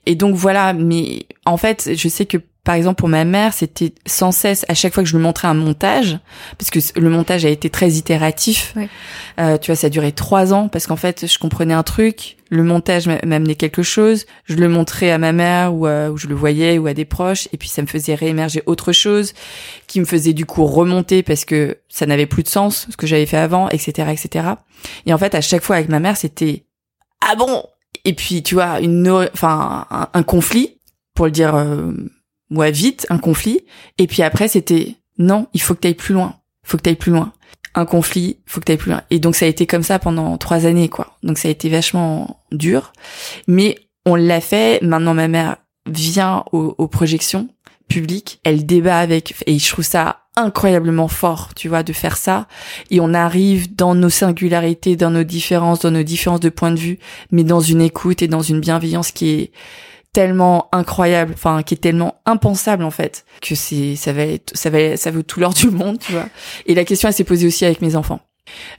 [SPEAKER 2] Et donc voilà. Mais en fait, je sais que par exemple, pour ma mère, c'était sans cesse, à chaque fois que je lui montrais un montage, parce que le montage a été très itératif. Euh, tu vois, ça a duré trois ans, parce qu'en fait, je comprenais un truc, le montage m'amenait quelque chose, je le montrais à ma mère ou, ou je le voyais ou à des proches, et puis ça me faisait réémerger autre chose, qui me faisait du coup remonter parce que ça n'avait plus de sens, ce que j'avais fait avant, etc., etc. Et en fait, à chaque fois avec ma mère, c'était ah bon? Et puis tu vois, une, enfin, un, conflit, pour le dire. Euh, ouais, vite, un conflit. Et puis après, c'était non, il faut que tu ailles plus loin. Faut que tu ailles plus loin. Un conflit, faut que tu ailles plus loin. Et donc ça a été comme ça pendant trois années, quoi. Donc ça a été vachement dur. Mais on l'a fait. Maintenant, ma mère vient aux, projections publiques. Elle débat avec, et je trouve ça incroyablement fort, tu vois, de faire ça. Et on arrive dans nos singularités, dans nos différences, dans nos différences de point de vue, mais dans une écoute et dans une bienveillance qui est, tellement incroyable, enfin qui est tellement impensable en fait, que c'est ça va être, ça va ça vaut tout l'or du monde, tu vois. Et la question elle s'est posée aussi avec mes enfants.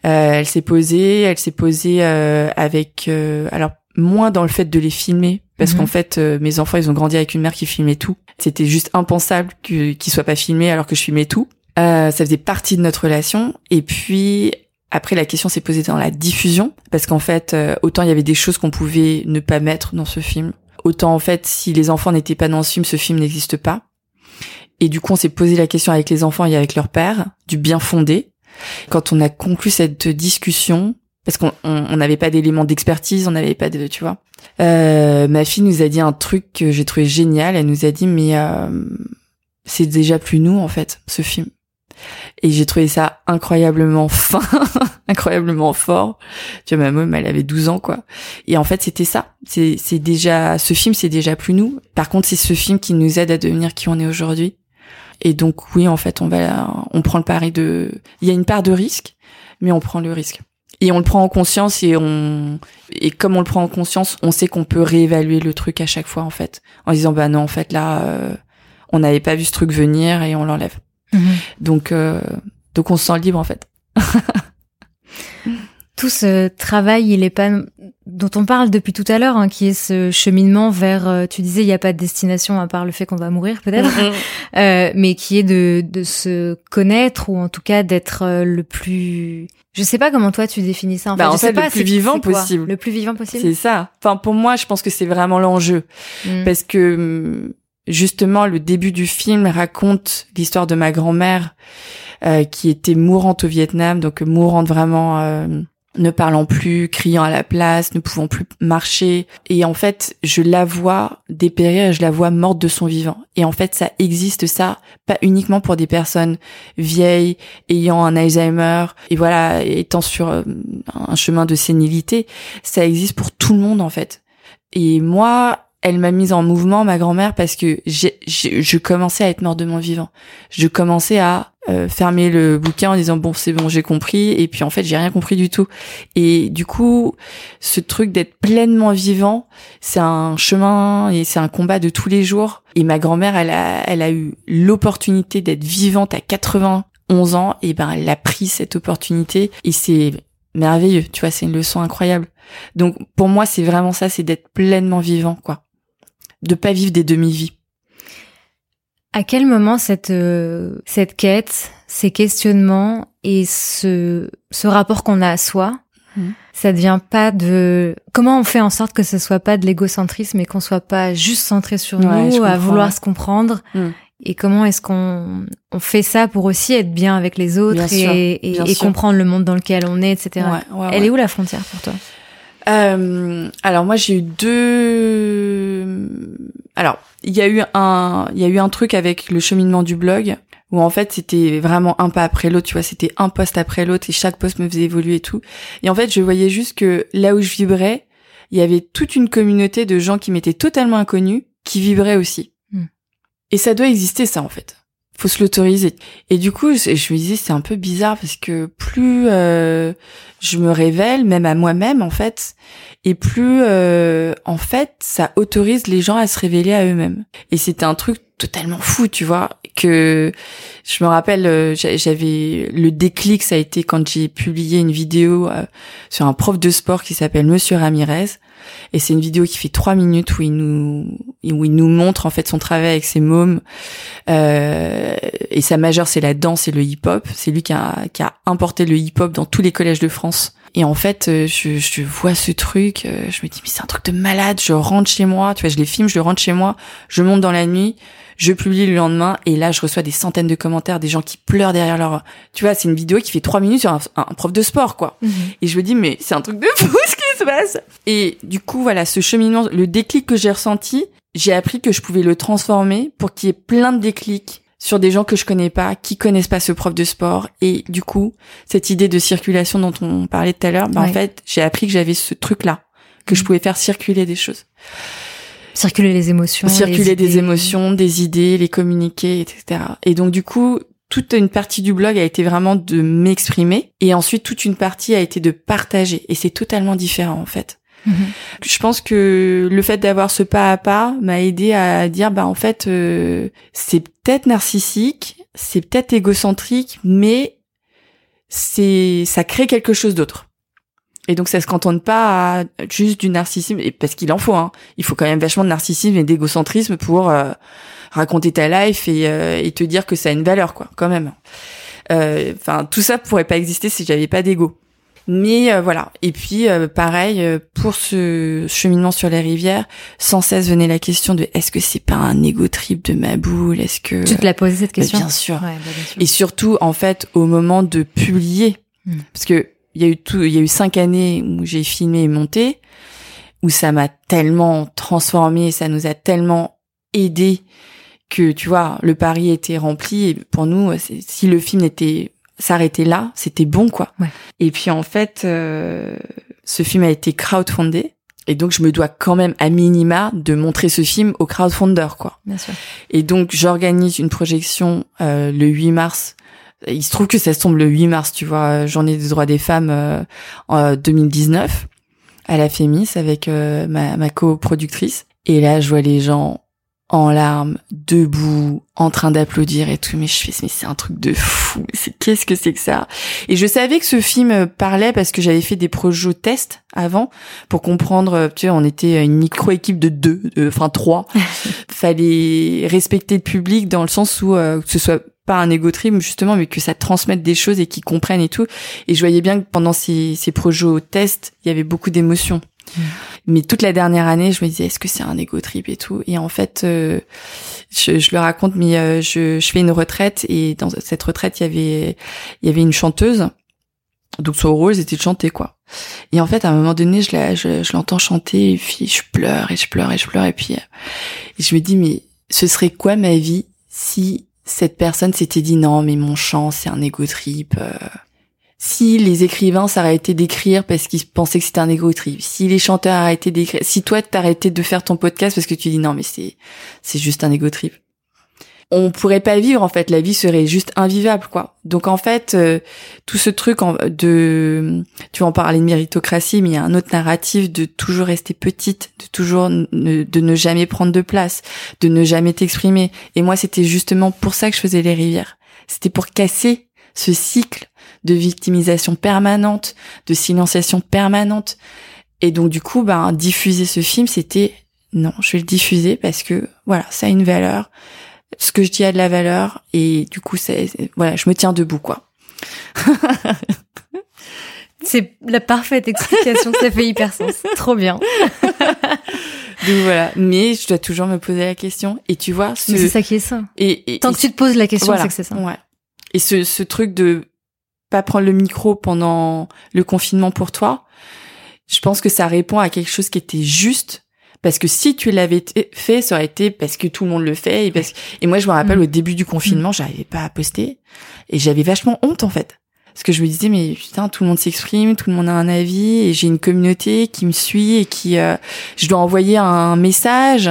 [SPEAKER 2] Euh, elle s'est posée, elle s'est posée euh, avec euh, alors moins dans le fait de les filmer parce qu'en mhm. fait euh, mes enfants ils ont grandi avec une mère qui filmait tout. C'était juste impensable qu'ils soient pas filmés alors que je filmais tout. Euh, ça faisait partie de notre relation et puis après, la question s'est posée dans la diffusion, parce qu'en fait, autant il y avait des choses qu'on pouvait ne pas mettre dans ce film, Autant en fait, si les enfants n'étaient pas dans ce film, ce film n'existe pas. Et du coup, on s'est posé la question avec les enfants et avec leur père du bien fondé. Quand on a conclu cette discussion, parce qu'on n'avait pas d'éléments d'expertise, on n'avait pas de, tu vois. Euh, ma fille nous a dit un truc que j'ai trouvé génial. Elle nous a dit mais euh, c'est déjà plus nous en fait ce film. Et j'ai trouvé ça incroyablement fin, incroyablement fort. Tu vois, ma môme, elle avait 12 ans, quoi. Et en fait, c'était ça. C'est, c'est déjà, ce film, c'est déjà plus nous. Par contre, c'est ce film qui nous aide à devenir qui on est aujourd'hui. Et donc, oui, en fait, on va, on prend le pari de, il y a une part de risque, mais on prend le risque. Et on le prend en conscience et on, et comme on le prend en conscience, on sait qu'on peut réévaluer le truc à chaque fois, en fait. En disant, bah non, en fait, là, euh, on n'avait pas vu ce truc venir et on l'enlève. Mhm. Donc, euh, donc on se sent libre en fait.
[SPEAKER 1] tout ce travail, il est pas dont on parle depuis tout à l'heure, hein, qui est ce cheminement vers. Euh, tu disais, il n'y a pas de destination à part le fait qu'on va mourir, peut-être, mhm. euh, mais qui est de de se connaître ou en tout cas d'être euh, le plus. Je sais pas comment toi tu définis ça. En
[SPEAKER 2] bah,
[SPEAKER 1] fait,
[SPEAKER 2] en fait le plus vivant possible.
[SPEAKER 1] Le plus vivant possible.
[SPEAKER 2] C'est ça. Enfin, pour moi, je pense que c'est vraiment l'enjeu, mm. parce que hum, justement, le début du film raconte l'histoire de ma grand-mère euh, qui était mourante au Vietnam, donc mourante vraiment euh, ne parlant plus, criant à la place, ne pouvant plus marcher. Et en fait, je la vois dépérir, je la vois morte de son vivant. Et en fait, ça existe ça, pas uniquement pour des personnes vieilles, ayant un Alzheimer, et voilà, étant sur euh, un chemin de sénilité. Ça existe pour tout le monde, en fait. Et moi, elle m'a mise en mouvement, ma grand-mère, parce que j'ai, je commençais à être mort de mon vivant. Je commençais à euh, fermer le bouquin en disant bon c'est bon j'ai compris et puis en fait j'ai rien compris du tout. Et du coup ce truc d'être pleinement vivant, c'est un chemin et c'est un combat de tous les jours. Et ma grand-mère elle a, elle a eu l'opportunité d'être vivante à 91 ans et ben elle a pris cette opportunité et c'est merveilleux. Tu vois c'est une leçon incroyable. Donc pour moi c'est vraiment ça, c'est d'être pleinement vivant quoi de pas vivre des demi-vies.
[SPEAKER 1] À quel moment cette euh, cette quête, ces questionnements et ce ce rapport qu'on a à soi, mmh. ça devient pas de comment on fait en sorte que ce soit pas de l'égocentrisme et qu'on soit pas juste centré sur nous à vouloir se comprendre mmh. et comment est-ce qu'on on fait ça pour aussi être bien avec les autres et, et, comprendre le monde dans lequel on est, etc. Elle est où la frontière pour toi?
[SPEAKER 2] Euh, alors moi j'ai eu deux. Alors il y a eu un, il y a eu un truc avec le cheminement du blog où en fait c'était vraiment un pas après l'autre, tu vois, c'était un poste après l'autre et chaque poste me faisait évoluer et tout. Et en fait je voyais juste que là où je vibrais, il y avait toute une communauté de gens qui m'étaient totalement inconnus qui vibraient aussi. Hmm. Et ça doit exister ça en fait faut se l'autoriser. Et du coup, je, me disais c'est un peu bizarre parce que plus euh, je me révèle, même à moi-même en fait, et plus euh, en fait ça autorise les gens à se révéler à eux-mêmes. Et c'était un truc totalement fou, tu vois, que je me rappelle, euh, j'avais le déclic, ça a été quand j'ai publié une vidéo sur un prof de sport qui s'appelle Monsieur Ramirez et c'est une vidéo qui fait trois minutes où il nous où il nous montre en fait son travail avec ses mômes. Euh, et sa majeure c'est la danse et le hip-hop. C'est lui qui a qui a importé le hip-hop dans tous les collèges de France. Et en fait, euh, je, je vois ce truc, euh, je me dis mais c'est un truc de malade. Je rentre chez moi, tu vois, je les filme, je rentre chez moi, je monte dans la nuit, je publie le lendemain et là je reçois des centaines de commentaires, des gens qui pleurent derrière leur. Tu vois, c'est une vidéo qui fait trois minutes sur un, prof de sport quoi. Mhm. Et je me dis mais c'est un truc de fou ce qui se passe. Et du coup voilà, ce cheminement, le déclic que j'ai ressenti, j'ai appris que je pouvais le transformer pour qu'il y ait plein de déclics sur des gens que je connais pas, qui connaissent pas ce prof de sport. Et du coup, cette idée de circulation dont on parlait tout à l'heure, bah, en fait, j'ai appris que j'avais ce truc-là, que je mhm. pouvais faire circuler des choses.
[SPEAKER 1] Circuler les émotions.
[SPEAKER 2] Circuler des émotions, des idées, les communiquer, etc. Et donc, du coup, toute une partie du blog a été vraiment de m'exprimer et ensuite toute une partie a été de partager et c'est totalement différent en fait. Je pense que le fait d'avoir ce pas à pas m'a aidé à dire bah en fait euh, c'est peut-être narcissique, c'est peut-être égocentrique, mais c'est ça crée quelque chose d'autre. Et donc ça se cantonne pas à juste du narcissisme, et parce qu'il en faut. Hein. Il faut quand même vachement de narcissisme et d'égocentrisme pour euh, raconter ta life et, euh, et, te dire que ça a une valeur, quoi, quand même. Enfin, tout ça pourrait pas exister si j'avais pas d'ego. Mais euh, voilà. Et puis euh, pareil euh, pour ce cheminement sur les rivières, sans cesse venait la question de est-ce que c'est pas un égo trip de ma boule? Est-ce que
[SPEAKER 1] tu te l'as posé cette question?
[SPEAKER 2] bien, sûr. Ouais, bah, bien, sûr. Et surtout en fait au moment de publier, hmm. parce que il y a eu tout, il y a eu cinq années où j'ai filmé et monté, où ça m'a tellement transformé, ça nous a tellement aidé que tu vois le pari était rempli et pour nous si le film était s'arrêter là, c'était bon quoi. Ouais. Et puis en fait, euh, ce film a été crowdfundé. Et donc je me dois quand même à minima de montrer ce film au crowdfunder quoi.
[SPEAKER 1] Bien sûr.
[SPEAKER 2] Et donc j'organise une projection euh, le 8 mars. Il se trouve que ça tombe le 8 mars, tu vois, journée des droits des femmes euh, en 2019 à la Fémis avec ma, ma coproductrice. Et là je vois les gens en larmes, debout, en train d'applaudir et tout. Mais je fais, mais c'est un truc de fou. C'est qu'est-ce que c'est que ça? Et je savais que ce film parlait parce que j'avais fait des projets tests avant pour comprendre. Tu sais, on était une micro équipe de deux, enfin trois. Fallait respecter le public dans le sens où euh, que ce soit pas un égo trip justement, mais que ça transmette des choses et qu'ils comprennent et tout. Et je voyais bien que pendant ces, ces projets tests, il y avait beaucoup d'émotions. Mm. Mais toute la dernière année, je me disais, est-ce que c'est un ego trip et tout? Et en fait, euh, je, je, le raconte, mais euh, je, je, fais une retraite et dans cette retraite, il y avait, il y avait une chanteuse Donc son rôle c'était de chanter quoi. Et en fait à un moment donné je l'entends je, je l'entends chanter et puis je pleure et je pleure et je pleure et puis et je me dis mais ce serait quoi ma vie si cette personne s'était dit non mais mon chant c'est un ego trip euh? Si les écrivains s'arrêtaient d'écrire parce qu'ils pensaient que c'était un ego trip si les chanteurs arrêtaient d'écrire si toi t'arrêtais de faire ton podcast parce que tu dis non mais c'est c'est juste un ego trip. On pourrait pas vivre en fait. La vie serait juste invivable quoi. Donc en fait euh, tout ce truc de tu en parler de méritocratie mais il y a un autre narratif de toujours rester petite de toujours ne, de ne jamais prendre de place de ne jamais t'exprimer. Et moi c'était justement pour ça que je faisais les rivières. C'était pour casser ce cycle de victimisation permanente de silenciation permanente. Et donc du coup ben diffuser ce film c'était non je vais le diffuser parce que voilà ça a une valeur. Ce que je dis a de la valeur et du coup c'est voilà je me tiens debout quoi.
[SPEAKER 1] C'est la parfaite explication ça fait hyper sens. Trop bien.
[SPEAKER 2] Donc voilà. Mais je dois toujours me poser la question. Et tu vois
[SPEAKER 1] ce... c'est ça qui est ça
[SPEAKER 2] et,
[SPEAKER 1] tant que tu te poses la question c'est que c'est ça
[SPEAKER 2] ouais. Et ce, ce truc de pas prendre le micro pendant le confinement pour toi je pense que ça répond à quelque chose qui était juste parce que si tu l'avais fait, ça aurait été parce que tout le monde le fait. Et, parce... et moi, je me rappelle mm. au début du confinement, mm. j'arrivais pas à poster. Et j'avais vachement honte, en fait. Parce que je me disais, mais putain, tout le monde s'exprime, tout le monde a un avis, et j'ai une communauté qui me suit et qui... Euh, je dois envoyer un message.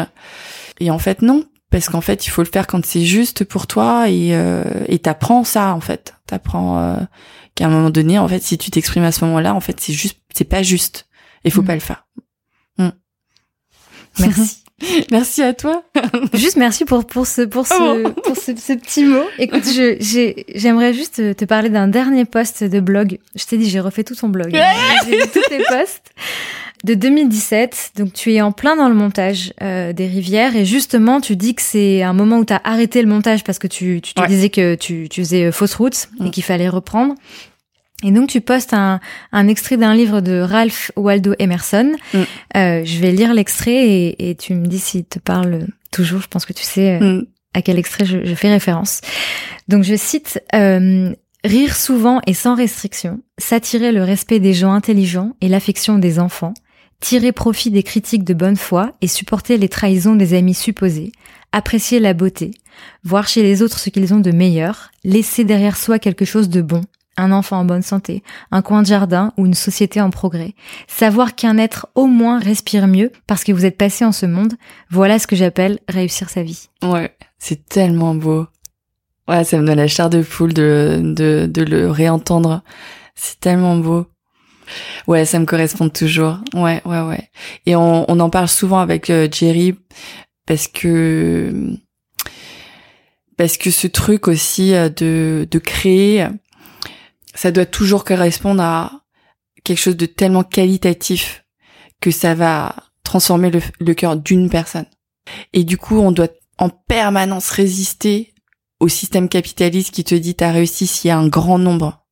[SPEAKER 2] Et en fait, non. Parce qu'en fait, il faut le faire quand c'est juste pour toi et euh, et t'apprends ça en fait. T'apprends euh, qu'à un moment donné, en fait, si tu t'exprimes à ce moment-là, en fait, c'est juste, c'est pas juste. Il faut mm. pas le faire.
[SPEAKER 1] Merci.
[SPEAKER 2] merci à toi.
[SPEAKER 1] juste merci pour pour ce pour ce oh. pour ce, petit mot. Écoute, je j'aimerais juste te parler d'un dernier post de blog. Je t'ai dit j'ai refait tout ton blog. j'ai tous tes posts de 2017. Donc tu es en plein dans le montage euh, des rivières et justement tu dis que c'est un moment où tu as arrêté le montage parce que tu tu te disais que tu tu faisais euh, fausse route et mm. qu'il fallait reprendre. Et donc tu postes un, un extrait d'un livre de Ralph Waldo Emerson. Mm. Euh, je vais lire l'extrait et, et, tu me dis s'il te parle toujours. Je pense que tu sais euh, mm. à quel extrait je, je, fais référence. Donc je cite euh, Rire souvent et sans restriction, s'attirer le respect des gens intelligents et l'affection des enfants, tirer profit des critiques de bonne foi et supporter les trahisons des amis supposés, apprécier la beauté, voir chez les autres ce qu'ils ont de meilleur, laisser derrière soi quelque chose de bon, un enfant en bonne santé, un coin de jardin ou une société en progrès. Savoir qu'un être au moins respire mieux parce que vous êtes passé en ce monde, voilà ce que j'appelle réussir sa vie.
[SPEAKER 2] Ouais, c'est tellement beau. Ouais, ça me donne la chair de poule de, de, le réentendre. C'est tellement beau. Ouais, ça me correspond toujours. Ouais, ouais, ouais. Et on, on en parle souvent avec euh, Jerry parce que parce que ce truc aussi euh, de de créer ça doit toujours correspondre à quelque chose de tellement qualitatif que ça va transformer le, cœur d'une personne. Et du coup, on doit en permanence résister au système capitaliste qui te dit t'as réussi s'il y a un grand nombre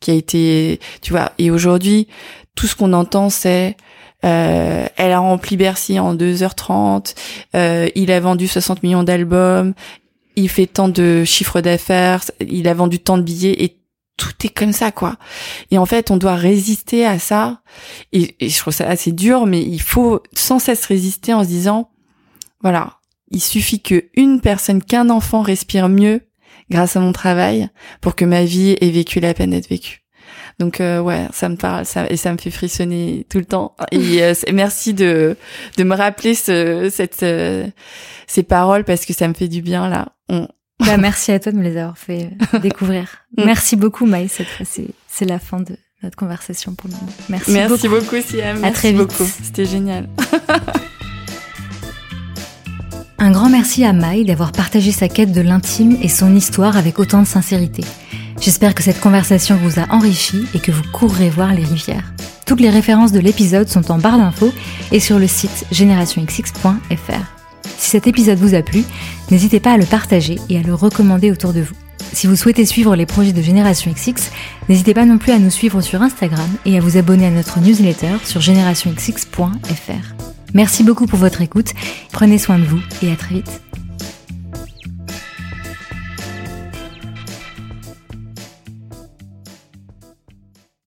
[SPEAKER 2] qui a été, tu vois. Et aujourd'hui, tout ce qu'on entend, c'est euh, elle a rempli Bercy en 2h30, euh, il a vendu 60 millions d'albums, il fait tant de chiffres d'affaires, il a vendu tant de billets et tout est comme ça quoi. Et en fait on doit résister à ça. Et, je trouve ça assez dur mais il faut sans cesse résister en se disant voilà il suffit que une personne qu'un enfant respire mieux grâce à mon travail pour que ma vie ait vécu la peine d'être vécue. Donc euh, ouais ça me parle ça et ça me fait frissonner tout le temps. Et euh, merci de de me rappeler ce cette euh, ces paroles parce que ça me fait du bien là. On,
[SPEAKER 1] bah, merci à toi de me les avoir fait euh, découvrir. Mm. merci beaucoup, Maï. Cette fois, c'est la fin de notre conversation pour le moment.
[SPEAKER 2] Merci, merci beaucoup. Siam.
[SPEAKER 1] À très vite.
[SPEAKER 2] beaucoup. C'était génial.
[SPEAKER 1] Un grand merci à Maï d'avoir partagé sa quête de l'intime et son histoire avec autant de sincérité. J'espère que cette conversation vous a enrichi et que vous courrez voir les rivières. Toutes les références de l'épisode sont en barre d'infos et sur le site générationxx.fr. Si cet épisode vous a plu, n'hésitez pas à le partager et à le recommander autour de vous. Si vous souhaitez suivre les projets de Génération XX, n'hésitez pas non plus à nous suivre sur Instagram et à vous abonner à notre newsletter sur générationxx.fr. Merci beaucoup pour votre écoute, prenez soin de vous et à très vite.